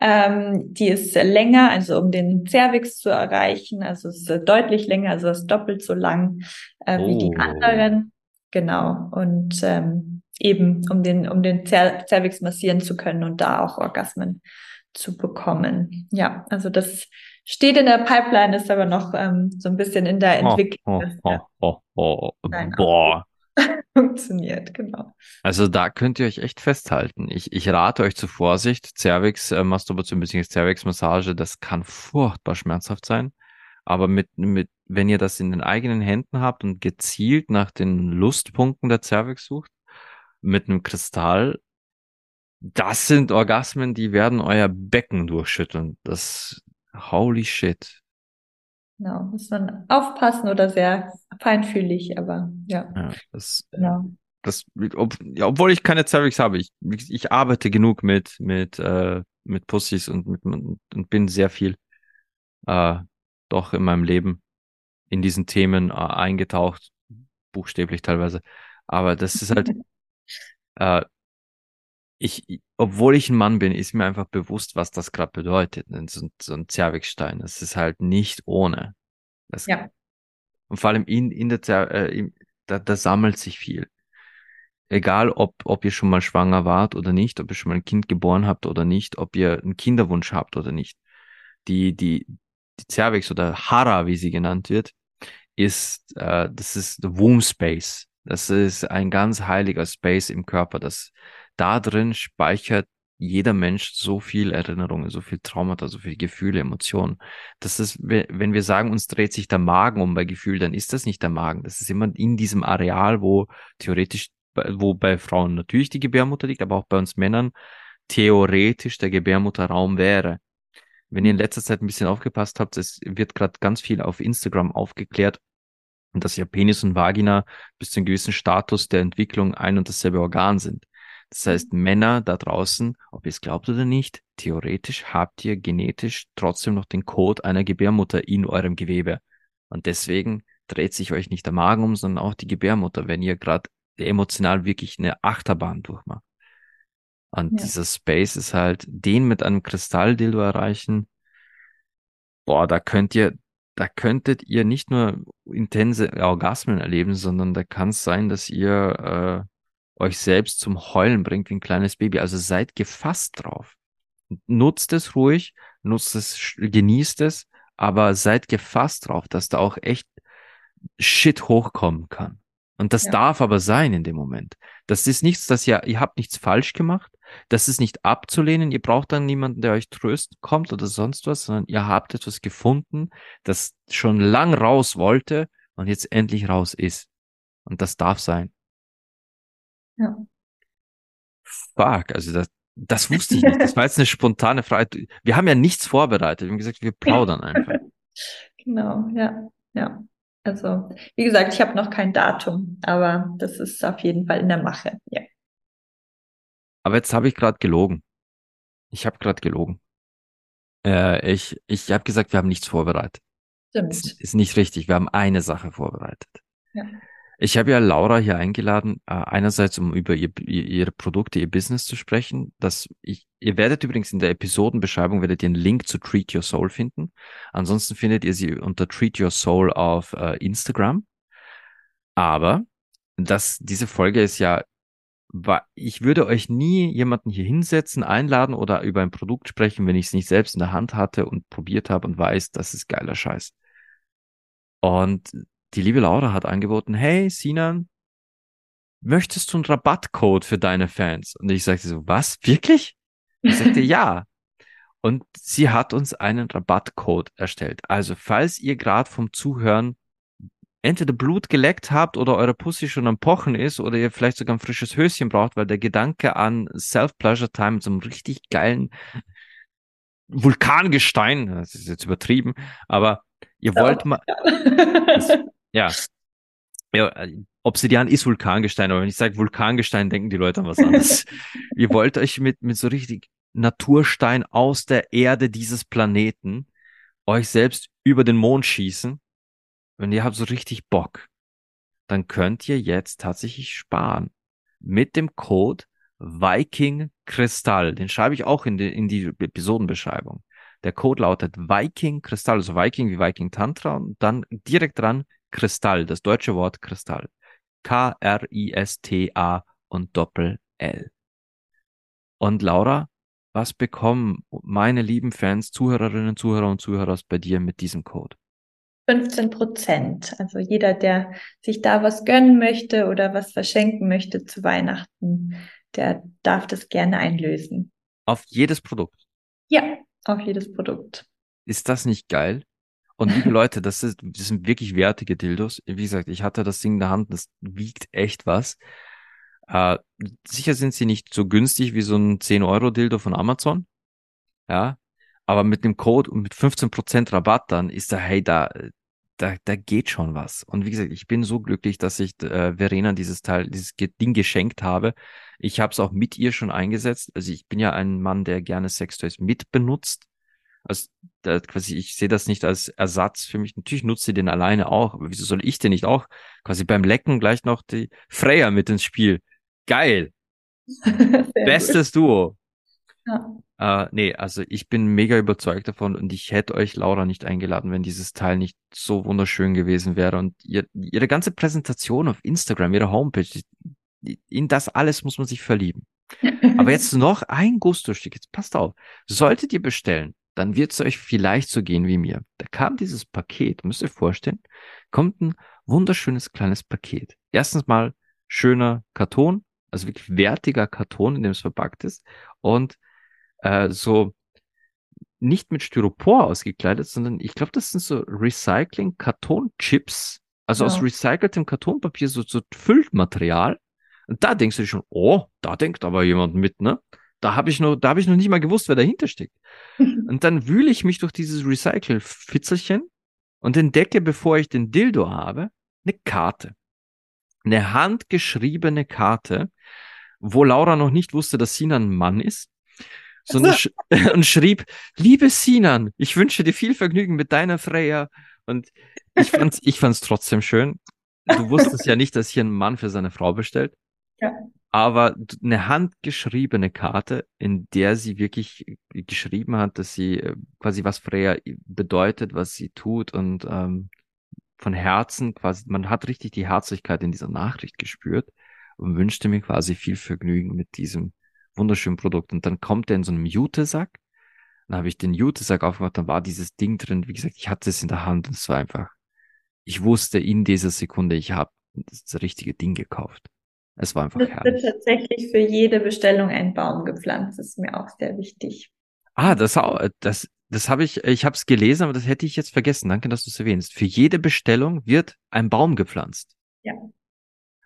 ähm, die ist länger, also um den Cervix zu erreichen. Also es ist deutlich länger, also es ist doppelt so lang äh, oh. wie die oh. anderen. Genau. Und ähm, eben um den, um den Cervix massieren zu können und da auch Orgasmen zu bekommen. Ja, also das steht in der Pipeline, ist aber noch ähm, so ein bisschen in der Entwicklung. Oh, oh, oh, oh, Boah. (laughs) Funktioniert, genau. Also da könnt ihr euch echt festhalten. Ich, ich rate euch zur Vorsicht. Cervix, äh, Masturbation bzw. Cervix-Massage, das kann furchtbar schmerzhaft sein. Aber mit, mit, wenn ihr das in den eigenen Händen habt und gezielt nach den Lustpunkten der Cervix sucht, mit einem Kristall, das sind Orgasmen, die werden euer Becken durchschütteln. Das, holy shit. Genau, muss man aufpassen oder sehr feinfühlig, aber ja. ja das, genau. das, ob, ja, obwohl ich keine Cervix habe, ich, ich arbeite genug mit, mit, äh, mit Pussys und, mit, und bin sehr viel äh, doch in meinem Leben in diesen Themen äh, eingetaucht, buchstäblich teilweise. Aber das ist halt, (laughs) äh, ich, obwohl ich ein Mann bin, ist mir einfach bewusst, was das gerade bedeutet. So, so ein Zervixstein. Das ist halt nicht ohne. Das, ja. Und vor allem in, in der Zer äh, da, da sammelt sich viel. Egal, ob, ob ihr schon mal schwanger wart oder nicht, ob ihr schon mal ein Kind geboren habt oder nicht, ob ihr einen Kinderwunsch habt oder nicht. Die, die, die Cervix oder Hara, wie sie genannt wird, ist, äh, das ist the Womb Space. Das ist ein ganz heiliger Space im Körper. Das, da drin speichert jeder Mensch so viel Erinnerungen, so viel Traumata, so viel Gefühle, Emotionen. Das ist, wenn wir sagen, uns dreht sich der Magen um bei Gefühl, dann ist das nicht der Magen. Das ist immer in diesem Areal, wo theoretisch, wo bei Frauen natürlich die Gebärmutter liegt, aber auch bei uns Männern theoretisch der Gebärmutterraum wäre. Wenn ihr in letzter Zeit ein bisschen aufgepasst habt, es wird gerade ganz viel auf Instagram aufgeklärt, dass ja Penis und Vagina bis zu einem gewissen Status der Entwicklung ein und dasselbe Organ sind. Das heißt, Männer da draußen, ob ihr es glaubt oder nicht, theoretisch habt ihr genetisch trotzdem noch den Code einer Gebärmutter in eurem Gewebe. Und deswegen dreht sich euch nicht der Magen um, sondern auch die Gebärmutter, wenn ihr gerade emotional wirklich eine Achterbahn durchmacht. Und ja. dieser Space ist halt, den mit einem Kristalldildo erreichen. Boah, da könnt ihr, da könntet ihr nicht nur intense Orgasmen erleben, sondern da kann es sein, dass ihr äh, euch selbst zum Heulen bringt wie ein kleines Baby. Also seid gefasst drauf. Nutzt es ruhig, nutzt es, genießt es, aber seid gefasst drauf, dass da auch echt Shit hochkommen kann. Und das ja. darf aber sein in dem Moment. Das ist nichts, dass ihr, ihr habt nichts falsch gemacht. Das ist nicht abzulehnen. Ihr braucht dann niemanden, der euch trösten kommt oder sonst was, sondern ihr habt etwas gefunden, das schon lang raus wollte und jetzt endlich raus ist. Und das darf sein. Ja. Fuck, also das, das wusste ich nicht. (laughs) Das war jetzt eine spontane Frage. Wir haben ja nichts vorbereitet. Wir haben gesagt, wir plaudern einfach. (laughs) Genau, ja, ja. Also, wie gesagt, ich habe noch kein Datum, aber das ist auf jeden Fall in der Mache. Ja. Aber jetzt habe ich gerade gelogen. Ich habe gerade gelogen. Äh, ich ich habe gesagt, wir haben nichts vorbereitet. Stimmt. Ist, ist nicht richtig. Wir haben eine Sache vorbereitet. Ja. Ich habe ja Laura hier eingeladen, äh, einerseits um über ihr, ihre Produkte, ihr Business zu sprechen. Das ich, ihr werdet übrigens in der Episodenbeschreibung werdet ihr einen Link zu Treat Your Soul finden. Ansonsten findet ihr sie unter Treat Your Soul auf äh, Instagram. Aber das, diese Folge ist ja, ich würde euch nie jemanden hier hinsetzen, einladen oder über ein Produkt sprechen, wenn ich es nicht selbst in der Hand hatte und probiert habe und weiß, das ist geiler Scheiß. Und die liebe Laura hat angeboten, hey Sinan, möchtest du einen Rabattcode für deine Fans? Und ich sagte so, was? Wirklich? Ich sagte, (laughs) ja. Und sie hat uns einen Rabattcode erstellt. Also falls ihr gerade vom Zuhören entweder Blut geleckt habt oder eure Pussy schon am Pochen ist oder ihr vielleicht sogar ein frisches Höschen braucht, weil der Gedanke an Self-Pleasure-Time mit so einem richtig geilen Vulkangestein, das ist jetzt übertrieben, aber ihr wollt mal, (laughs) ja, ja, Obsidian ist Vulkangestein, aber wenn ich sage Vulkangestein, denken die Leute an was anderes. (laughs) ihr wollt euch mit, mit so richtig Naturstein aus der Erde dieses Planeten euch selbst über den Mond schießen und ihr habt so richtig Bock, dann könnt ihr jetzt tatsächlich sparen. Mit dem Code Viking Kristall. Den schreibe ich auch in die, in die Episodenbeschreibung. Der Code lautet Viking Kristall, also Viking wie Viking Tantra und dann direkt dran Kristall, das deutsche Wort Kristall. K-R-I-S-T-A und Doppel L. Und Laura, was bekommen meine lieben Fans, Zuhörerinnen, Zuhörer und Zuhörer bei dir mit diesem Code? 15 Prozent. Also jeder, der sich da was gönnen möchte oder was verschenken möchte zu Weihnachten, der darf das gerne einlösen. Auf jedes Produkt? Ja, auf jedes Produkt. Ist das nicht geil? Und liebe Leute, das, ist, das sind wirklich wertige Dildos. Wie gesagt, ich hatte das Ding in der Hand, das wiegt echt was. Äh, sicher sind sie nicht so günstig wie so ein 10-Euro-Dildo von Amazon. Ja. Aber mit dem Code und mit 15% Rabatt dann ist da, hey, da, da, da geht schon was. Und wie gesagt, ich bin so glücklich, dass ich äh, Verena dieses Teil, dieses Ding geschenkt habe. Ich habe es auch mit ihr schon eingesetzt. Also ich bin ja ein Mann, der gerne Sextoys mit benutzt. Also da, quasi, ich sehe das nicht als Ersatz für mich. Natürlich nutze sie den alleine auch, aber wieso soll ich den nicht auch quasi beim Lecken gleich noch die Freya mit ins Spiel? Geil. (laughs) Bestes gut. Duo. Ja. Äh, nee, also ich bin mega überzeugt davon und ich hätte euch Laura nicht eingeladen, wenn dieses Teil nicht so wunderschön gewesen wäre. Und ihr, ihre ganze Präsentation auf Instagram, ihre Homepage, in das alles muss man sich verlieben. (laughs) Aber jetzt noch ein Gusto-Stück, jetzt passt auf. Solltet ihr bestellen, dann wird es euch vielleicht so gehen wie mir. Da kam dieses Paket, müsst ihr euch vorstellen, kommt ein wunderschönes kleines Paket. Erstens mal schöner Karton, also wirklich wertiger Karton, in dem es verpackt ist. Und äh, so nicht mit Styropor ausgekleidet, sondern ich glaube, das sind so Recycling-Kartonchips, also ja. aus recyceltem Kartonpapier, so, so Füllmaterial. Und da denkst du dir schon, oh, da denkt aber jemand mit, ne? Da habe ich noch, da habe ich noch nicht mal gewusst, wer dahinter steckt. (laughs) und dann wühle ich mich durch dieses Recycle-Fitzelchen und entdecke, bevor ich den Dildo habe, eine Karte. Eine handgeschriebene Karte, wo Laura noch nicht wusste, dass Sina ein Mann ist sondern sch (laughs) und schrieb, liebe Sinan, ich wünsche dir viel Vergnügen mit deiner Freya. Und ich fand's, ich fand's trotzdem schön. Du wusstest ja nicht, dass hier ein Mann für seine Frau bestellt. Ja. Aber eine handgeschriebene Karte, in der sie wirklich geschrieben hat, dass sie äh, quasi was Freya bedeutet, was sie tut und ähm, von Herzen quasi, man hat richtig die Herzlichkeit in dieser Nachricht gespürt und wünschte mir quasi viel Vergnügen mit diesem wunderschönen Produkt. Und dann kommt er in so einem Jutesack. Dann habe ich den Jutesack aufgemacht, dann war dieses Ding drin. Wie gesagt, ich hatte es in der Hand und es war einfach, ich wusste in dieser Sekunde, ich habe das richtige Ding gekauft. Es war einfach das herrlich. wird tatsächlich für jede Bestellung ein Baum gepflanzt. Das ist mir auch sehr wichtig. Ah, das das, das habe ich, ich habe es gelesen, aber das hätte ich jetzt vergessen. Danke, dass du es erwähnst. Für jede Bestellung wird ein Baum gepflanzt. Ja.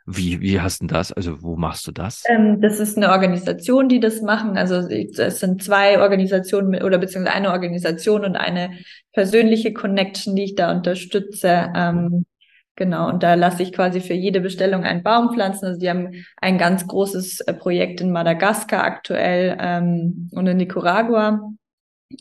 Wie, wie hast du das? Also wo machst du das? Ähm, das ist eine Organisation, die das machen. Also es sind zwei Organisationen oder beziehungsweise eine Organisation und eine persönliche Connection, die ich da unterstütze. Ähm, genau, und da lasse ich quasi für jede Bestellung einen Baum pflanzen. Also die haben ein ganz großes äh, Projekt in Madagaskar aktuell ähm, und in Nicaragua.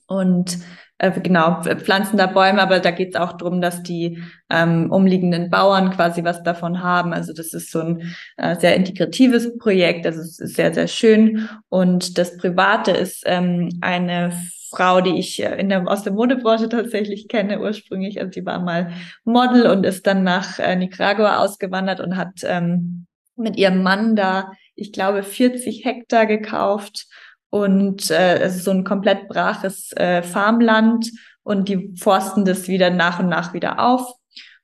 Und äh, genau, pflanzen da Bäume, aber da geht es auch darum, dass die ähm, umliegenden Bauern quasi was davon haben. Also das ist so ein äh, sehr integratives Projekt, also es ist sehr, sehr schön. Und das Private ist ähm, eine Frau, die ich äh, in der, aus der Modebranche tatsächlich kenne ursprünglich. Also die war mal Model und ist dann nach äh, Nicaragua ausgewandert und hat ähm, mit ihrem Mann da, ich glaube, 40 Hektar gekauft und äh, es ist so ein komplett braches äh, Farmland und die forsten das wieder nach und nach wieder auf.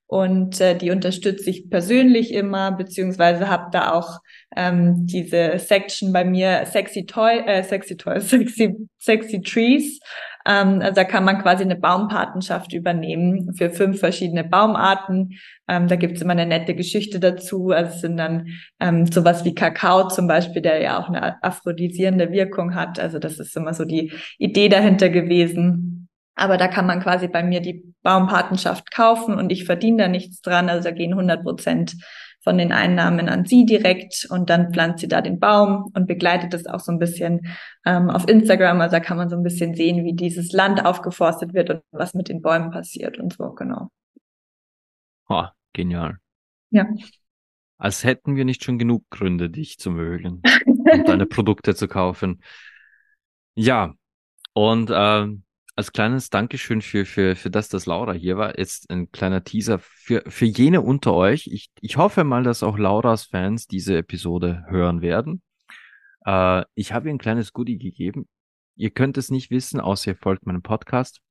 Und äh, die unterstütze ich persönlich immer, beziehungsweise habe da auch ähm, diese Section bei mir Sexy Toy, äh, Sexy Toys, (laughs) Sexy, Sexy Trees. Ähm, also da kann man quasi eine Baumpatenschaft übernehmen für fünf verschiedene Baumarten. Ähm, da gibt's immer eine nette Geschichte dazu. Also es sind dann ähm, sowas wie Kakao zum Beispiel, der ja auch eine aphrodisierende Wirkung hat. Also das ist immer so die Idee dahinter gewesen. Aber da kann man quasi bei mir die Baumpatenschaft kaufen und ich verdiene da nichts dran. Also da gehen 100 Prozent von den Einnahmen an sie direkt und dann pflanzt sie da den Baum und begleitet das auch so ein bisschen ähm, auf Instagram. Also da kann man so ein bisschen sehen, wie dieses Land aufgeforstet wird und was mit den Bäumen passiert und so, genau. Oh, genial. Ja. Als hätten wir nicht schon genug Gründe, dich zu mögen (laughs) und deine Produkte zu kaufen. Ja, und ähm, als kleines Dankeschön für, für, für das, dass Laura hier war, jetzt ein kleiner Teaser für, für jene unter euch. Ich, ich hoffe mal, dass auch Lauras Fans diese Episode hören werden. Äh, ich habe ihr ein kleines Goodie gegeben. Ihr könnt es nicht wissen, außer ihr folgt meinem Podcast.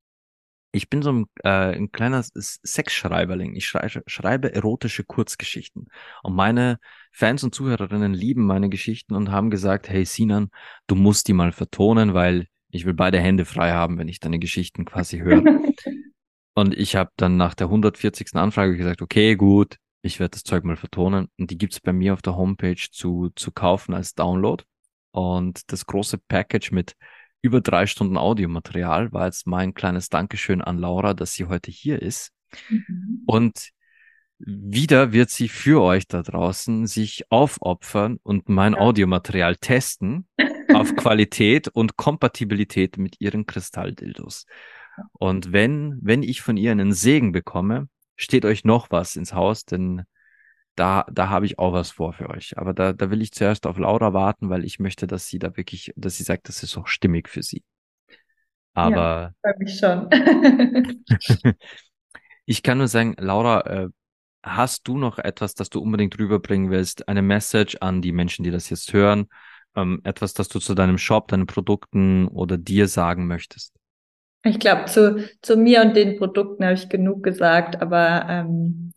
Ich bin so ein, äh, ein kleiner Sexschreiberling. Ich schrei schreibe erotische Kurzgeschichten. Und meine Fans und Zuhörerinnen lieben meine Geschichten und haben gesagt, hey Sinan, du musst die mal vertonen, weil ich will beide Hände frei haben, wenn ich deine Geschichten quasi höre. (laughs) und ich habe dann nach der 140. Anfrage gesagt, okay, gut, ich werde das Zeug mal vertonen. Und die gibt's bei mir auf der Homepage zu, zu kaufen als Download. Und das große Package mit über drei Stunden Audiomaterial war jetzt mein kleines Dankeschön an Laura, dass sie heute hier ist. Mhm. Und wieder wird sie für euch da draußen sich aufopfern und mein ja. Audiomaterial testen (laughs) auf Qualität und Kompatibilität mit ihren Kristalldildos. Und wenn, wenn ich von ihr einen Segen bekomme, steht euch noch was ins Haus, denn da, da habe ich auch was vor für euch. Aber da, da will ich zuerst auf Laura warten, weil ich möchte, dass sie da wirklich, dass sie sagt, das ist auch stimmig für sie. Aber. Ja, mich schon. (laughs) ich kann nur sagen, Laura, äh, hast du noch etwas, das du unbedingt rüberbringen willst? Eine Message an die Menschen, die das jetzt hören? Ähm, etwas, das du zu deinem Shop, deinen Produkten oder dir sagen möchtest? Ich glaube, zu, zu mir und den Produkten habe ich genug gesagt, aber ähm,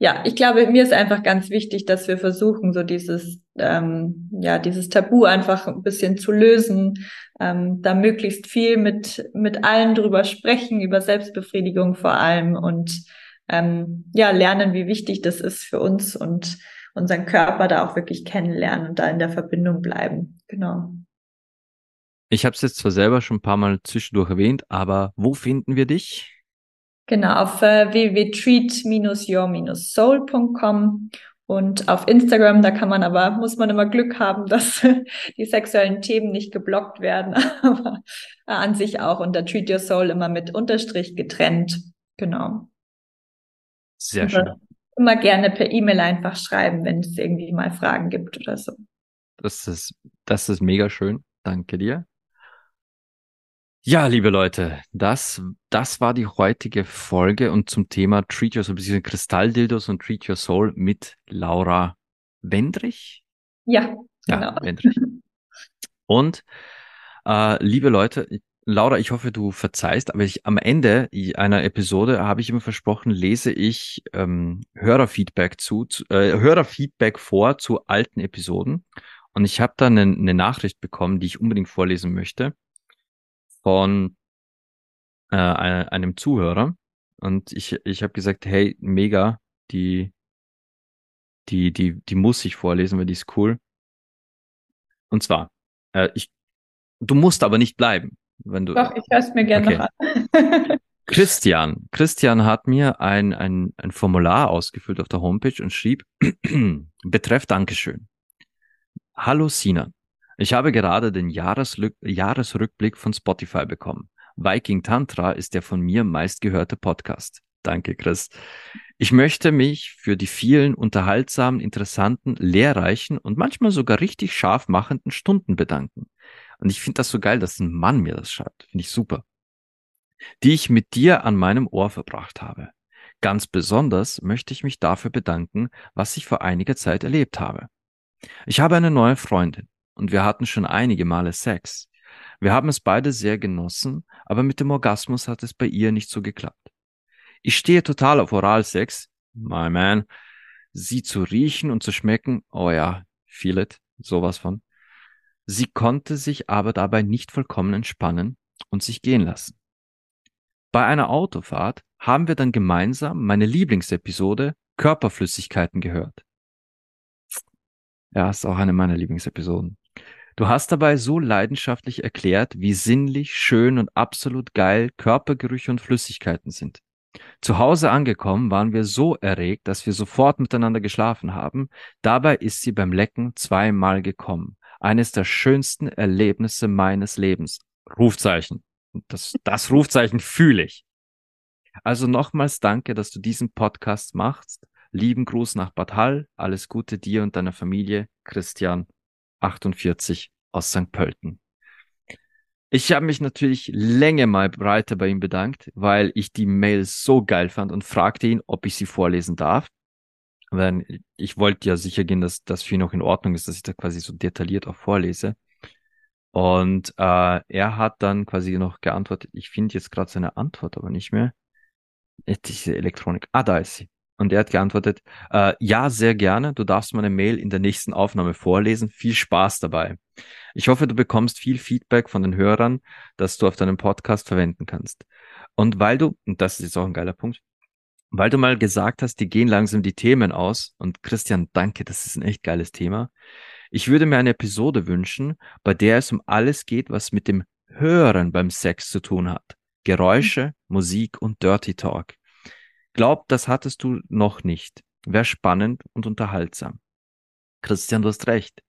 ja, ich glaube, mir ist einfach ganz wichtig, dass wir versuchen, so dieses, ähm, ja, dieses Tabu einfach ein bisschen zu lösen, ähm, da möglichst viel mit, mit allen drüber sprechen, über Selbstbefriedigung vor allem und ähm, ja, lernen, wie wichtig das ist für uns und unseren Körper da auch wirklich kennenlernen und da in der Verbindung bleiben. Genau. Ich habe es jetzt zwar selber schon ein paar Mal zwischendurch erwähnt, aber wo finden wir dich? Genau, auf äh, www.treat-your-soul.com und auf Instagram, da kann man aber, muss man immer Glück haben, (laughs) dass die sexuellen Themen nicht geblockt werden, (laughs) aber an sich auch unter Treat Your Soul immer mit Unterstrich getrennt. Genau. Sehr schön immer gerne per E-Mail einfach schreiben, wenn es irgendwie mal Fragen gibt oder so. Das ist, das ist mega schön. Danke dir. Ja, liebe Leute, das, das war die heutige Folge und zum Thema Treat Your Soul, beziehungsweise Kristalldildos und Treat Your Soul mit Laura Wendrich. Ja, genau. Ja, Wendrich. (laughs) Und äh, liebe Leute, Laura, ich hoffe, du verzeihst, aber ich am Ende einer Episode habe ich immer versprochen, lese ich ähm, Hörerfeedback zu, zu äh, Hörerfeedback vor zu alten Episoden. Und ich habe da eine, eine Nachricht bekommen, die ich unbedingt vorlesen möchte von äh, einem Zuhörer. Und ich, ich habe gesagt, hey, mega, die, die, die, die muss ich vorlesen, weil die ist cool. Und zwar, äh, ich, du musst aber nicht bleiben. Wenn du, Doch, ich höre es mir gerne okay. noch an. (laughs) Christian. Christian hat mir ein, ein, ein Formular ausgefüllt auf der Homepage und schrieb, (clears throat) betreff Dankeschön. Hallo Sinan. Ich habe gerade den Jahresrück Jahresrückblick von Spotify bekommen. Viking Tantra ist der von mir meistgehörte Podcast. Danke, Chris. Ich möchte mich für die vielen unterhaltsamen, interessanten, lehrreichen und manchmal sogar richtig scharf machenden Stunden bedanken. Und ich finde das so geil, dass ein Mann mir das schreibt. Finde ich super. Die ich mit dir an meinem Ohr verbracht habe. Ganz besonders möchte ich mich dafür bedanken, was ich vor einiger Zeit erlebt habe. Ich habe eine neue Freundin und wir hatten schon einige Male Sex. Wir haben es beide sehr genossen, aber mit dem Orgasmus hat es bei ihr nicht so geklappt. Ich stehe total auf Oralsex, my man. Sie zu riechen und zu schmecken, oh ja, feel it, sowas von. Sie konnte sich aber dabei nicht vollkommen entspannen und sich gehen lassen. Bei einer Autofahrt haben wir dann gemeinsam meine Lieblingsepisode Körperflüssigkeiten gehört. Ja, ist auch eine meiner Lieblingsepisoden. Du hast dabei so leidenschaftlich erklärt, wie sinnlich, schön und absolut geil Körpergerüche und Flüssigkeiten sind. Zu Hause angekommen waren wir so erregt, dass wir sofort miteinander geschlafen haben. Dabei ist sie beim Lecken zweimal gekommen. Eines der schönsten Erlebnisse meines Lebens. Rufzeichen. Das, das Rufzeichen fühle ich. Also nochmals danke, dass du diesen Podcast machst. Lieben Gruß nach Bad Hall. Alles Gute dir und deiner Familie. Christian, 48 aus St. Pölten. Ich habe mich natürlich länger mal breiter bei ihm bedankt, weil ich die Mail so geil fand und fragte ihn, ob ich sie vorlesen darf. Weil ich wollte ja sicher gehen, dass das ihn noch in Ordnung ist, dass ich da quasi so detailliert auch vorlese. Und äh, er hat dann quasi noch geantwortet, ich finde jetzt gerade seine Antwort aber nicht mehr. Diese Elektronik. Ah, da ist sie. Und er hat geantwortet, äh, ja, sehr gerne. Du darfst meine Mail in der nächsten Aufnahme vorlesen. Viel Spaß dabei. Ich hoffe, du bekommst viel Feedback von den Hörern, das du auf deinem Podcast verwenden kannst. Und weil du, und das ist jetzt auch ein geiler Punkt, weil du mal gesagt hast, die gehen langsam die Themen aus. Und Christian, danke, das ist ein echt geiles Thema. Ich würde mir eine Episode wünschen, bei der es um alles geht, was mit dem Hören beim Sex zu tun hat. Geräusche, Musik und Dirty Talk. Glaub, das hattest du noch nicht. Wäre spannend und unterhaltsam. Christian, du hast recht.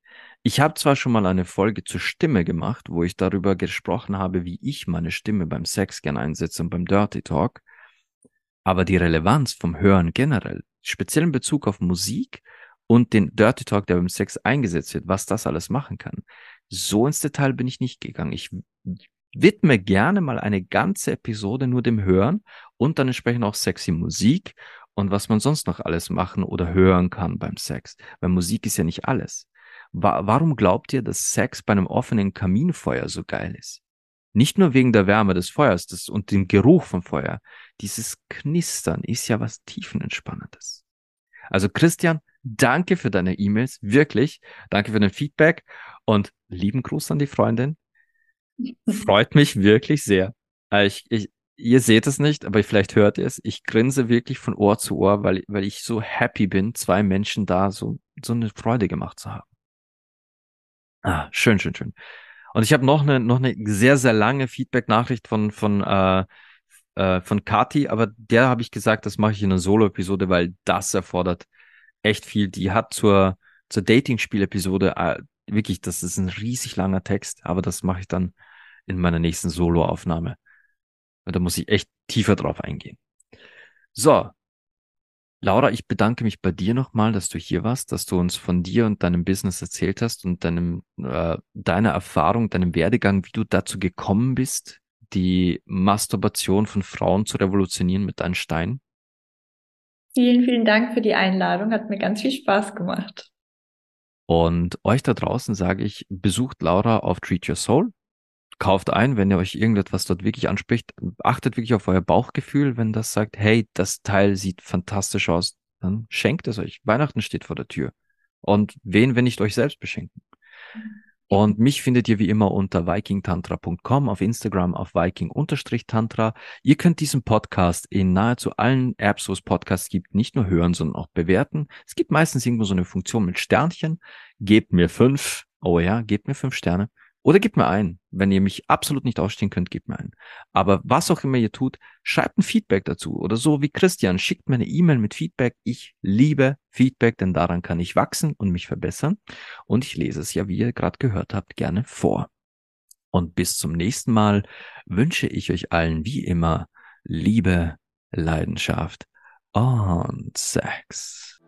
Ich habe zwar schon mal eine Folge zur Stimme gemacht, wo ich darüber gesprochen habe, wie ich meine Stimme beim Sex gern einsetze und beim Dirty Talk, aber die Relevanz vom Hören generell, speziell in Bezug auf Musik und den Dirty Talk, der beim Sex eingesetzt wird, was das alles machen kann, so ins Detail bin ich nicht gegangen. Ich widme gerne mal eine ganze Episode nur dem Hören und dann entsprechend auch sexy Musik und was man sonst noch alles machen oder hören kann beim Sex. Weil Musik ist ja nicht alles. Wa warum glaubt ihr, dass Sex bei einem offenen Kaminfeuer so geil ist? Nicht nur wegen der Wärme des Feuers das, und dem Geruch vom Feuer. Dieses Knistern ist ja was tiefenentspannendes. Also Christian, danke für deine E-Mails, wirklich. Danke für dein Feedback und lieben Gruß an die Freundin. Freut mich wirklich sehr. Äh, ich, ich, ihr seht es nicht, aber vielleicht hört ihr es. Ich grinse wirklich von Ohr zu Ohr, weil, weil ich so happy bin, zwei Menschen da so, so eine Freude gemacht zu haben. Ah, schön, schön, schön. Und ich habe noch eine, noch eine sehr, sehr lange Feedback-Nachricht von, von, äh, äh, von Kati, aber der habe ich gesagt, das mache ich in einer Solo-Episode, weil das erfordert echt viel. Die hat zur, zur Dating-Spiel-Episode äh, wirklich, das ist ein riesig langer Text, aber das mache ich dann in meiner nächsten Solo-Aufnahme. Da muss ich echt tiefer drauf eingehen. So, Laura, ich bedanke mich bei dir nochmal, dass du hier warst, dass du uns von dir und deinem Business erzählt hast und deinem, äh, deiner Erfahrung, deinem Werdegang, wie du dazu gekommen bist, die Masturbation von Frauen zu revolutionieren mit deinen Steinen. Vielen, vielen Dank für die Einladung. Hat mir ganz viel Spaß gemacht. Und euch da draußen sage ich, besucht Laura auf Treat Your Soul kauft ein, wenn ihr euch irgendetwas dort wirklich anspricht, achtet wirklich auf euer Bauchgefühl, wenn das sagt, hey, das Teil sieht fantastisch aus, dann schenkt es euch. Weihnachten steht vor der Tür. Und wen, wenn nicht euch selbst beschenken? Und mich findet ihr wie immer unter vikingtantra.com, auf Instagram auf viking-tantra. Ihr könnt diesen Podcast in nahezu allen Apps, wo es Podcasts gibt, nicht nur hören, sondern auch bewerten. Es gibt meistens irgendwo so eine Funktion mit Sternchen. Gebt mir fünf. Oh ja, gebt mir fünf Sterne. Oder gebt mir ein. Wenn ihr mich absolut nicht ausstehen könnt, gebt mir ein. Aber was auch immer ihr tut, schreibt ein Feedback dazu. Oder so wie Christian, schickt mir eine E-Mail mit Feedback. Ich liebe Feedback, denn daran kann ich wachsen und mich verbessern. Und ich lese es ja, wie ihr gerade gehört habt, gerne vor. Und bis zum nächsten Mal wünsche ich euch allen wie immer Liebe, Leidenschaft und Sex.